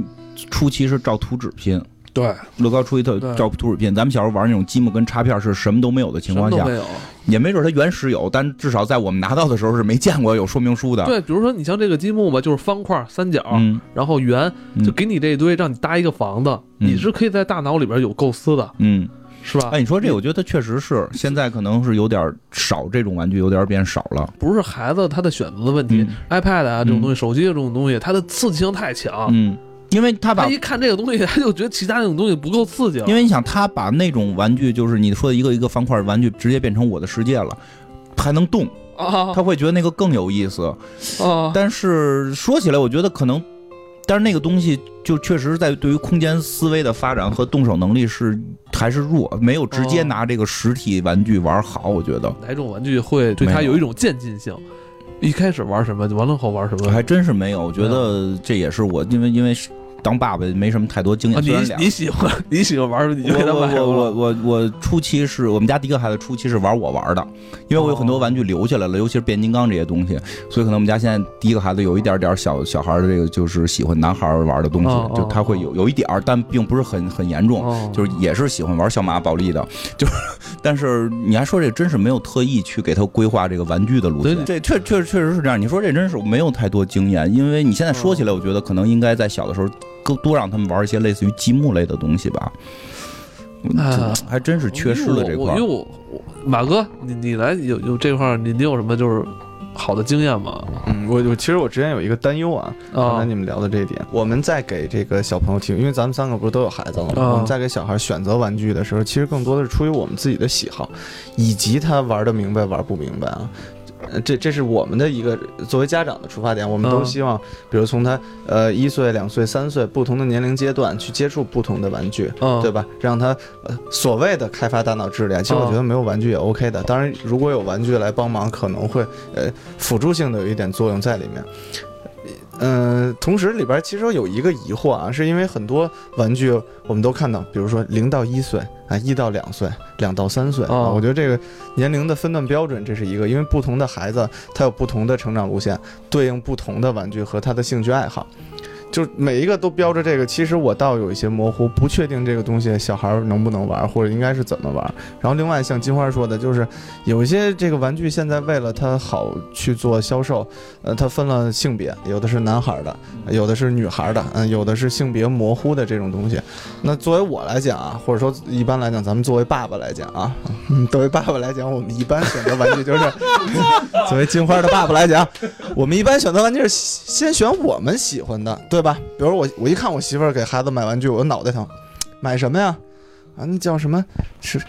初期是照图纸拼。对，乐高出一套照图纸片，咱们小时候玩那种积木跟插片是什么都没有的情况下，没有，也没准它原始有，但至少在我们拿到的时候是没见过有说明书的。对，比如说你像这个积木吧，就是方块、三角，然后圆，就给你这一堆，让你搭一个房子，你是可以在大脑里边有构思的，嗯，是吧？哎，你说这，我觉得确实是，现在可能是有点少这种玩具，有点变少了。不是孩子他的选择的问题，iPad 啊这种东西，手机这种东西，它的刺激性太强，嗯。因为他把他一看这个东西，他就觉得其他那种东西不够刺激。因为你想，他把那种玩具，就是你说的一个一个方块玩具，直接变成我的世界了，还能动啊，他会觉得那个更有意思啊。但是说起来，我觉得可能，但是那个东西就确实在对于空间思维的发展和动手能力是还是弱，没有直接拿这个实体玩具玩好。我觉得哪种玩具会对他有一种渐进性？一开始玩什么，完了后玩什么？还真是没有。我觉得这也是我，因为因为。当爸爸没什么太多经验。你你喜欢你喜欢玩你就给他买。我我我我初期是我们家第一个孩子初期是玩我玩的，因为我有很多玩具留下来了，尤其是变形金刚这些东西，所以可能我们家现在第一个孩子有一点点小小孩的这个就是喜欢男孩玩的东西，就他会有有一点儿，但并不是很很严重，就是也是喜欢玩小马宝莉的，就是。但是你还说这真是没有特意去给他规划这个玩具的路线，这确确确实是这样。你说这真是没有太多经验，因为你现在说起来，我觉得可能应该在小的时候。更多让他们玩一些类似于积木类的东西吧，啊，还真是缺失了这块。因为我马哥，你你来有有这块，你你有什么就是好的经验吗？嗯，我我其实我之前有一个担忧啊，刚才你们聊的这一点，我们在给这个小朋友提，因为咱们三个不是都有孩子了吗？我们在给小孩选择玩具的时候，其实更多的是出于我们自己的喜好，以及他玩的明白玩不明白啊。这这是我们的一个作为家长的出发点，我们都希望，比如从他呃一岁、两岁、三岁不同的年龄阶段去接触不同的玩具，对吧？让他呃所谓的开发大脑智力啊，其实我觉得没有玩具也 OK 的。当然，如果有玩具来帮忙，可能会呃辅助性的有一点作用在里面。嗯，同时里边其实有一个疑惑啊，是因为很多玩具我们都看到，比如说零到一岁啊，一到两岁，两到三岁啊，我觉得这个年龄的分段标准这是一个，因为不同的孩子他有不同的成长路线，对应不同的玩具和他的兴趣爱好。就每一个都标着这个，其实我倒有一些模糊，不确定这个东西小孩能不能玩，或者应该是怎么玩。然后另外像金花说的，就是有一些这个玩具现在为了它好去做销售，呃，它分了性别，有的是男孩的，有的是女孩的，嗯，有的是性别模糊的这种东西。那作为我来讲啊，或者说一般来讲，咱们作为爸爸来讲啊，作为爸爸来讲，我们一般选择玩具就是，作为金花的爸爸来讲，我们一般选择玩具是先选我们喜欢的，对。对吧？比如我，我一看我媳妇儿给孩子买玩具，我脑袋疼。买什么呀？啊，那叫什么？是，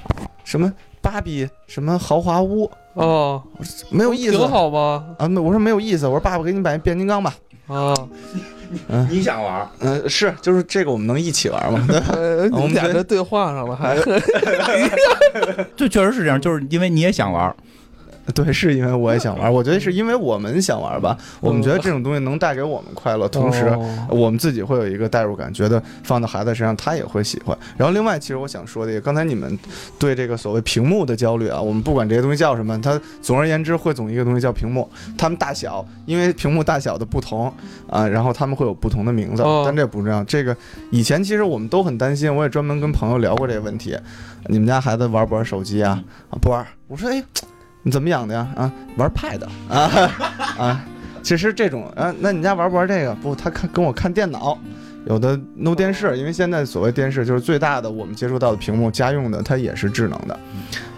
什么芭比？什么豪华屋？哦，没有意思。挺好吧？啊，我说没有意思。我说爸爸给你买变形金刚吧。啊，嗯，你想玩？嗯，是，就是这个，我们能一起玩吗？我们俩这对话上了，还。这确实是这样，就是因为你也想玩。对，是因为我也想玩，我觉得是因为我们想玩吧。我们觉得这种东西能带给我们快乐，同时我们自己会有一个代入感，觉得放到孩子身上他也会喜欢。然后另外，其实我想说的，刚才你们对这个所谓屏幕的焦虑啊，我们不管这些东西叫什么，它总而言之汇总一个东西叫屏幕。它们大小，因为屏幕大小的不同啊，然后他们会有不同的名字，但这不重要。这个以前其实我们都很担心，我也专门跟朋友聊过这个问题。你们家孩子玩不玩手机啊？啊，不玩。我说，哎。你怎么养的呀？啊，玩 Pad 啊 啊，其实这种啊，那你家玩不玩这个？不，他看跟我看电脑，有的弄电视，因为现在所谓电视就是最大的我们接触到的屏幕，家用的它也是智能的，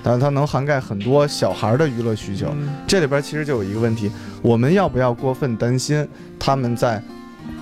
但是它能涵盖很多小孩的娱乐需求。这里边其实就有一个问题，我们要不要过分担心他们在？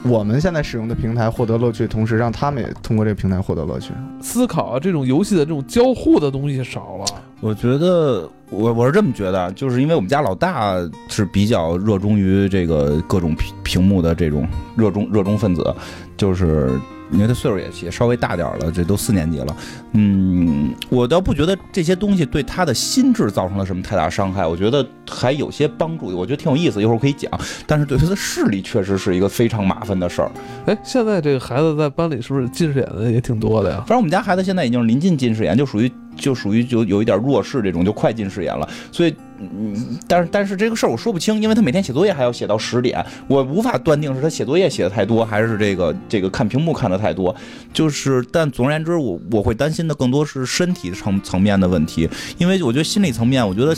我们现在使用的平台获得乐趣，同时让他们也通过这个平台获得乐趣。思考啊，这种游戏的这种交互的东西少了。我觉得，我我是这么觉得，就是因为我们家老大是比较热衷于这个各种屏屏幕的这种热衷热衷分子，就是。因为他岁数也也稍微大点了，这都四年级了。嗯，我倒不觉得这些东西对他的心智造成了什么太大伤害，我觉得还有些帮助，我觉得挺有意思，一会儿可以讲。但是对他的视力确实是一个非常麻烦的事儿。哎，现在这个孩子在班里是不是近视眼的也挺多的呀？反正我们家孩子现在已经临近近视眼，就属于。就属于就有一点弱视这种，就快近视眼了。所以，嗯，但是但是这个事儿我说不清，因为他每天写作业还要写到十点，我无法断定是他写作业写的太多，还是这个这个看屏幕看的太多。就是，但总而言之，我我会担心的更多是身体层层面的问题，因为我觉得心理层面，我觉得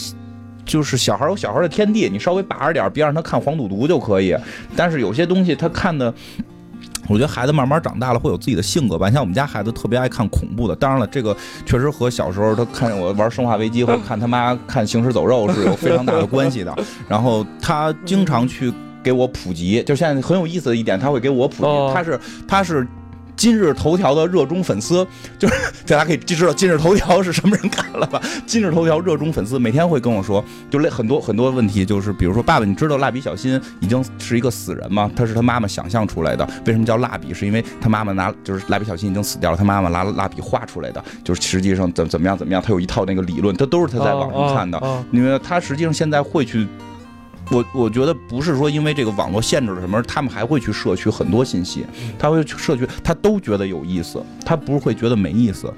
就是小孩有小孩的天地，你稍微把着点，别让他看黄赌毒就可以。但是有些东西他看的。我觉得孩子慢慢长大了会有自己的性格吧。像我们家孩子特别爱看恐怖的，当然了，这个确实和小时候他看我玩《生化危机》或者看他妈看《行尸走肉》是有非常大的关系的。然后他经常去给我普及，就现在很有意思的一点，他会给我普及，他是他是。今日头条的热衷粉丝，就是大家可以知道今日头条是什么人干了吧？今日头条热衷粉丝每天会跟我说，就类很多很多问题，就是比如说，爸爸，你知道蜡笔小新已经是一个死人吗？他是他妈妈想象出来的。为什么叫蜡笔？是因为他妈妈拿就是蜡笔小新已经死掉了，他妈妈拿蜡笔画出来的。就是实际上怎怎么样怎么样，他有一套那个理论，他都是他在网上看的。因为他实际上现在会去。我我觉得不是说因为这个网络限制了什么，他们还会去摄取很多信息，他会去摄取，他都觉得有意思，他不是会觉得没意思。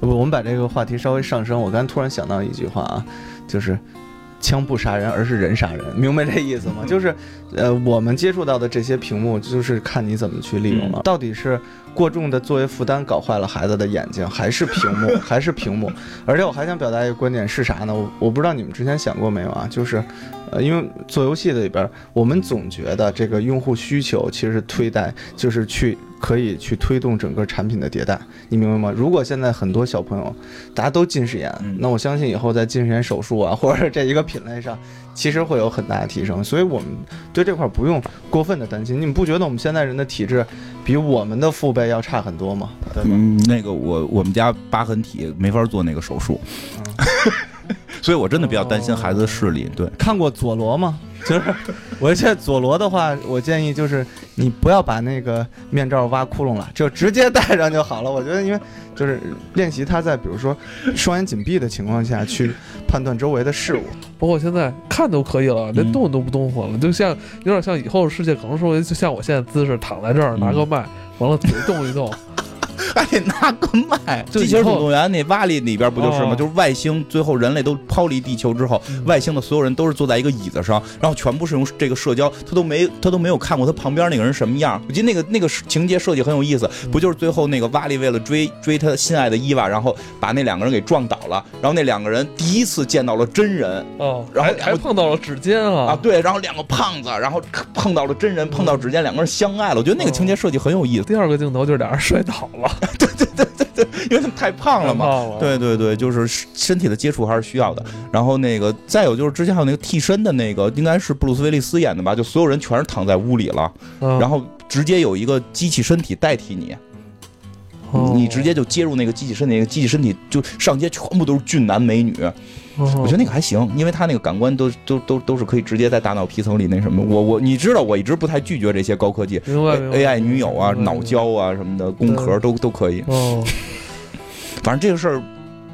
不，我们把这个话题稍微上升。我刚才突然想到一句话啊，就是“枪不杀人，而是人杀人”，明白这意思吗？就是，呃，我们接触到的这些屏幕，就是看你怎么去利用了。到底是过重的作为负担搞坏了孩子的眼睛，还是屏幕，还是屏幕？而且我还想表达一个观点是啥呢？我我不知道你们之前想过没有啊？就是。呃，因为做游戏的里边，我们总觉得这个用户需求其实是推带，就是去可以去推动整个产品的迭代，你明白吗？如果现在很多小朋友大家都近视眼，那我相信以后在近视眼手术啊，或者这一个品类上，其实会有很大的提升。所以我们对这块不用过分的担心。你们不觉得我们现在人的体质比我们的父辈要差很多吗？嗯，那个我我们家疤痕体没法做那个手术。所以，我真的比较担心孩子的视力。对，看过佐罗吗？就是，我现在佐罗的话，我建议就是你不要把那个面罩挖窟窿了，就直接戴上就好了。我觉得，因为就是练习他在比如说双眼紧闭的情况下去判断周围的事物，包括现在看都可以了，连动都不动活了，就像有点像以后世界，可能说就像我现在姿势躺在这儿，拿个麦，完了嘴动一动。还得拿个麦，机器人总动员那瓦力里边不就是吗？就是外星最后人类都抛离地球之后，外星的所有人都是坐在一个椅子上，然后全部是用这个社交，他都没他都没有看过他旁边那个人什么样。我记得那个那个情节设计很有意思，不就是最后那个瓦力为了追追他心爱的伊娃，然后把那两个人给撞倒了，然后那两个人第一次见到了真人，哦，然后还碰到了指尖啊啊对，然后两个胖子，然后碰到了真人，碰到指尖，两个人相爱了。我觉得那个情节设计很有意思。第二个镜头就是俩人摔倒了。对对对对对，因为他们太胖了嘛。对对对，就是身体的接触还是需要的。然后那个再有就是之前还有那个替身的那个，应该是布鲁斯威利斯演的吧？就所有人全是躺在屋里了，然后直接有一个机器身体代替你，你直接就接入那个机器身体，那个机器身体就上街全部都是俊男美女。我觉得那个还行，因为他那个感官都都都都是可以直接在大脑皮层里那什么。我我你知道，我一直不太拒绝这些高科技，AI 女友啊、脑胶啊什么的，工壳都都可以。哦，反正这个事儿，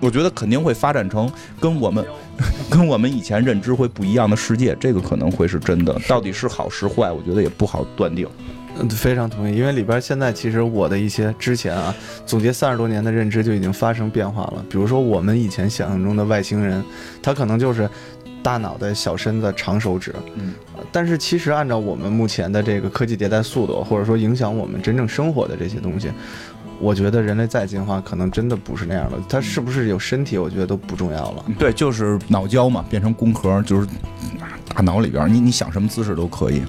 我觉得肯定会发展成跟我们 跟我们以前认知会不一样的世界，这个可能会是真的。到底是好是坏，我觉得也不好断定。嗯，非常同意，因为里边现在其实我的一些之前啊，总结三十多年的认知就已经发生变化了。比如说我们以前想象中的外星人，他可能就是大脑袋、小身子、长手指。嗯，但是其实按照我们目前的这个科技迭代速度，或者说影响我们真正生活的这些东西，我觉得人类再进化，可能真的不是那样了。它是不是有身体，我觉得都不重要了。对，就是脑胶嘛，变成工壳，就是大脑里边，你你想什么姿势都可以。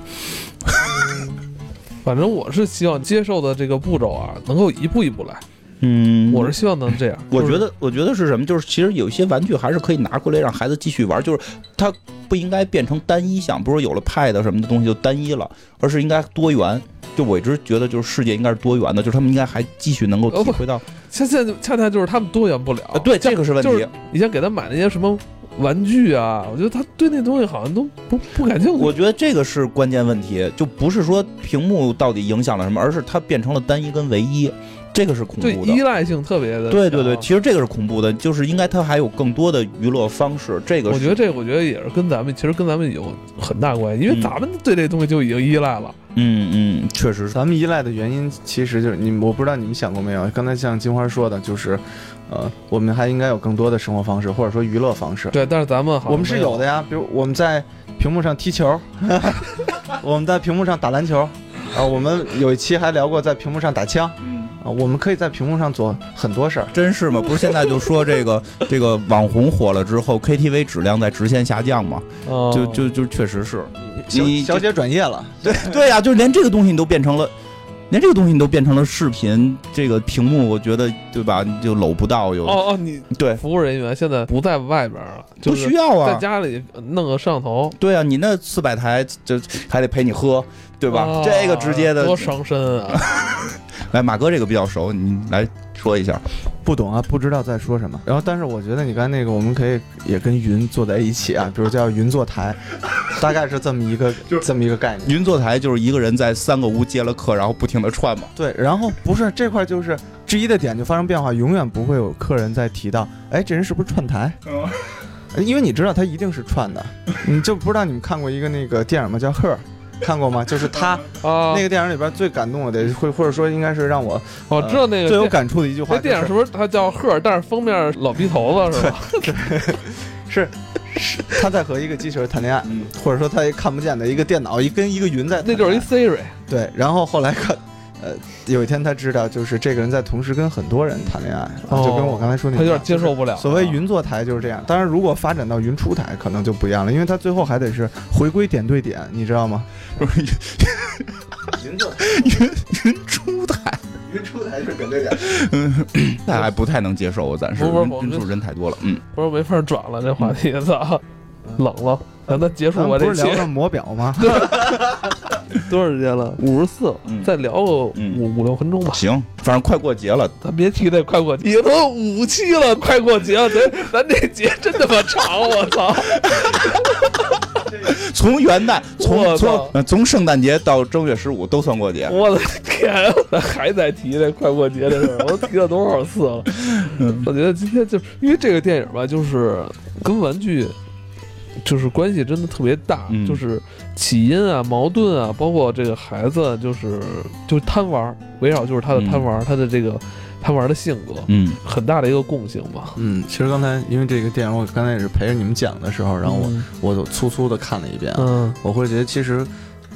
反正我是希望接受的这个步骤啊，能够一步一步来。嗯，我是希望能这样。我觉得，我觉得是什么？就是其实有一些玩具还是可以拿过来让孩子继续玩，就是它不应该变成单一项，不是有了 Pad 什么的东西就单一了，而是应该多元。就我一直觉得，就是世界应该是多元的，就是他们应该还继续能够体会到。现在恰恰就是他们多元不了。对，这个是问题。你先给他买那些什么玩具啊，我觉得他对那东西好像都不不感兴趣。我觉得这个是关键问题，就不是说屏幕到底影响了什么，而是它变成了单一跟唯一。这个是恐怖的，依赖性特别的。对对对，其实这个是恐怖的，就是应该它还有更多的娱乐方式。这个我觉得这个我觉得也是跟咱们其实跟咱们有很大关系，因为咱们对这东西就已经依赖了。嗯嗯，确实是，咱们依赖的原因其实就是你，我不知道你们想过没有？刚才像金花说的，就是，呃，我们还应该有更多的生活方式或者说娱乐方式。对，但是咱们我们是有的呀，比如我们在屏幕上踢球，我们在屏幕上打篮球，啊，我们有一期还聊过在屏幕上打枪。啊，我们可以在屏幕上做很多事儿，真是吗？不是现在就说这个 这个网红火了之后，KTV 质量在直线下降吗？就就就确实是，你小姐转业了，对对呀，就连这个东西你都变成了，连这个东西你都变成了视频，这个屏幕，我觉得对吧？就搂不到有哦哦，你对服务人员现在不在外边了，不需要啊，在家里弄个摄像头，对啊，你那四百台就还得陪你喝，对吧？这个直接的多伤身啊。来，马哥这个比较熟，你来说一下。不懂啊，不知道在说什么。然后，但是我觉得你刚才那个，我们可以也跟云坐在一起啊，比如叫云坐台，大概是这么一个，就是这么一个概念。云坐台就是一个人在三个屋接了客，然后不停的串嘛。对，然后不是这块就是质疑的点就发生变化，永远不会有客人再提到，哎，这人是不是串台？嗯，因为你知道他一定是串的，你就不知道你们看过一个那个电影吗？叫《Her》。看过吗？就是他哦，那个电影里边最感动的，会或者说应该是让我我知道那个最有感触的一句话。那电影是不是他叫赫？但是封面老逼头子是吧？对是，他在和一个机器人谈恋爱，或者说他也看不见的一个电脑，一跟一个云在，那就是一 Siri。对，然后后来看。呃，有一天他知道，就是这个人在同时跟很多人谈恋爱，就跟我刚才说那，他有点接受不了。所谓云坐台就是这样，当然如果发展到云出台，可能就不一样了，因为他最后还得是回归点对点，你知道吗？不是 云坐云云出台，云出台是点对点，嗯，那还不太能接受，我暂时。不是，云出人太多了，嗯，不是没法转了，这话题操，冷了，让他结束我这期。不是聊的魔表吗？多少时间了？五十四，再聊个五五六分钟吧。行，反正快过节了，咱别提那快过节，你都五期了，快过节了，咱 咱这节真他妈长，我操！从元旦，从从从圣诞节到正月十五都算过节。我的天，咱还在提这快过节的事儿，我提了多少次了？我觉得今天就因为这个电影吧，就是跟玩具。就是关系真的特别大，就是起因啊、矛盾啊，包括这个孩子，就是就贪玩，围绕就是他的贪玩，他的这个贪玩的性格，嗯，很大的一个共性吧。嗯，其实刚才因为这个电影，我刚才也是陪着你们讲的时候，然后我我粗粗的看了一遍，嗯，我会觉得其实，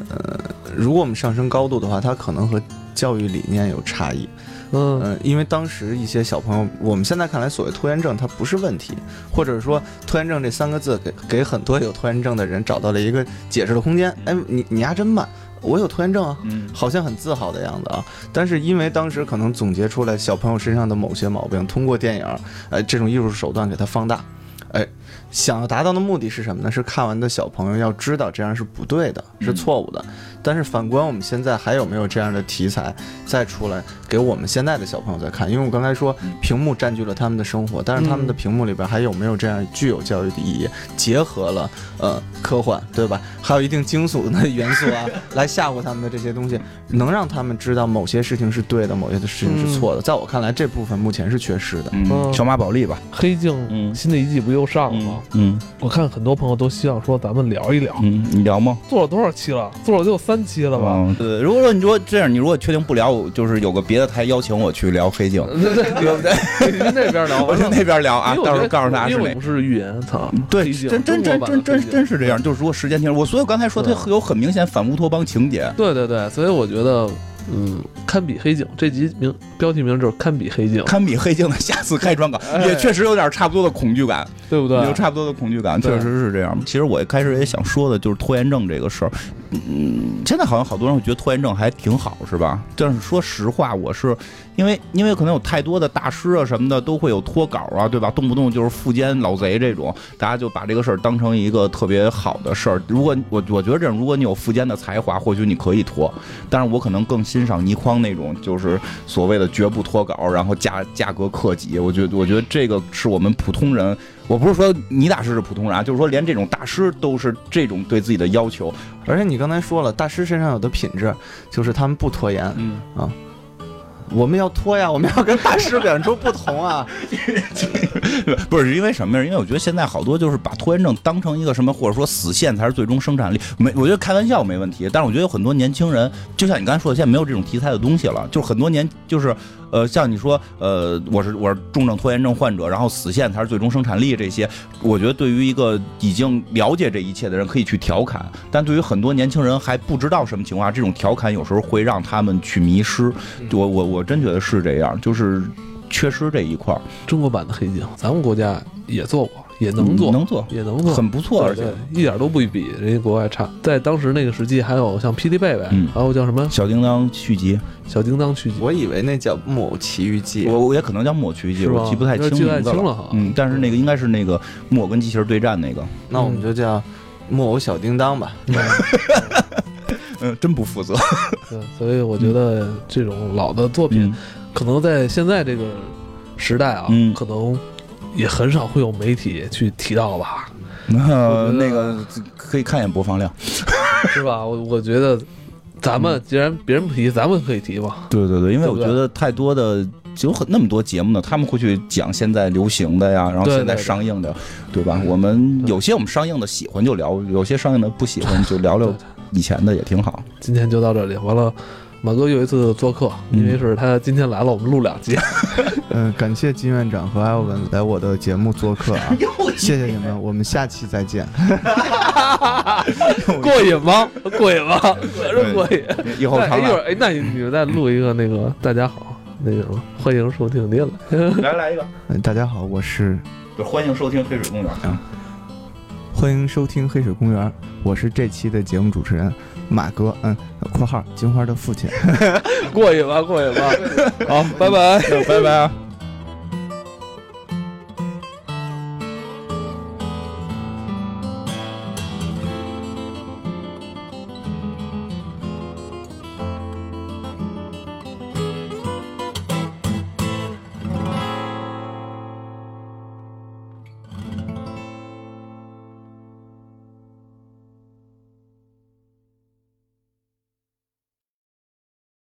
呃，如果我们上升高度的话，它可能和教育理念有差异。嗯因为当时一些小朋友，我们现在看来所谓拖延症它不是问题，或者说拖延症这三个字给给很多有拖延症的人找到了一个解释的空间。哎，你你丫真慢，我有拖延症啊，好像很自豪的样子啊。但是因为当时可能总结出来小朋友身上的某些毛病，通过电影，呃，这种艺术手段给它放大，哎。想要达到的目的是什么呢？是看完的小朋友要知道这样是不对的，是错误的。但是反观我们现在还有没有这样的题材再出来给我们现在的小朋友在看？因为我刚才说屏幕占据了他们的生活，但是他们的屏幕里边还有没有这样具有教育的意义？结合了呃科幻，对吧？还有一定惊悚的元素啊，来吓唬他们的这些东西，能让他们知道某些事情是对的，某些的事情是错的。在我看来，这部分目前是缺失的。嗯，小马宝莉吧，黑镜新的一季不又上了吗？嗯，我看很多朋友都希望说咱们聊一聊。嗯，你聊吗？做了多少期了？做了就三期了吧？对，如果说你说这样，你如果确定不聊，就是有个别的台邀请我去聊黑镜，对 不对？您 那边聊，我去那边聊啊。到时候告诉大家是哪。不是预言，操！对，真真真真真真是这样。就是如果时间停，我所以我刚才说它有很明显反乌托邦情节。对对对，所以我觉得。嗯，堪比黑镜。这集名标题名就是堪比黑镜，堪比黑镜的下次开专稿，也确实有点差不多的恐惧感，对不对？有差不多的恐惧感，确实是这样。其实我一开始也想说的就是拖延症这个事儿，嗯，现在好像好多人会觉得拖延症还挺好，是吧？但是说实话，我是因为因为可能有太多的大师啊什么的都会有拖稿啊，对吧？动不动就是富奸老贼这种，大家就把这个事儿当成一个特别好的事儿。如果我我觉得这样，如果你有富奸的才华，或许你可以拖，但是我可能更欣赏倪匡那种，就是所谓的绝不脱稿，然后价价格克己。我觉得我觉得这个是我们普通人，我不是说倪大师是普通人啊，就是说连这种大师都是这种对自己的要求。而且你刚才说了，大师身上有的品质就是他们不拖延，嗯啊。我们要拖呀，我们要跟大师表现出不同啊！不是因为什么呀？因为我觉得现在好多就是把拖延症当成一个什么，或者说死线才是最终生产力。没，我觉得开玩笑没问题。但是我觉得有很多年轻人，就像你刚才说的，现在没有这种题材的东西了。就是很多年，就是呃，像你说，呃，我是我是重症拖延症患者，然后死线才是最终生产力这些，我觉得对于一个已经了解这一切的人可以去调侃，但对于很多年轻人还不知道什么情况，这种调侃有时候会让他们去迷失。我我我真觉得是这样，就是缺失这一块儿。中国版的黑镜，咱们国家也做过，也能做，能做，也能做，很不错，而且。一点都不比人家国外差。在当时那个时期，还有像霹雳贝贝，还有叫什么？小叮当续集，小叮当续集，我以为那叫木偶奇遇记，我我也可能叫木偶奇遇记，我记不太清记不太清了哈。嗯，但是那个应该是那个木偶跟机器人对战那个，那我们就叫木偶小叮当吧。嗯，真不负责。对，所以我觉得这种老的作品，可能在现在这个时代啊，可能也很少会有媒体去提到吧。那那个可以看一眼播放量，是吧？我我觉得，咱们既然别人不提，咱们可以提吧。对对对，因为我觉得太多的有很那么多节目呢，他们会去讲现在流行的呀，然后现在上映的，对吧？我们有些我们上映的喜欢就聊，有些上映的不喜欢就聊聊以前的也挺好。今天就到这里，完了。马哥又一次做客，因为是他今天来了，我们录两集。嗯，感谢金院长和艾文来我的节目做客啊，谢谢你们，我们下期再见。过瘾吗？过瘾吗？可是过瘾。以后常来。哎，那你你们再录一个那个大家好，那个什么，欢迎收听您来。来来一个。大家好，我是。欢迎收听黑水公园啊。欢迎收听黑水公园，我是这期的节目主持人。马哥，嗯，括号金花的父亲，过瘾吧，过瘾吧，好，拜拜，拜拜啊。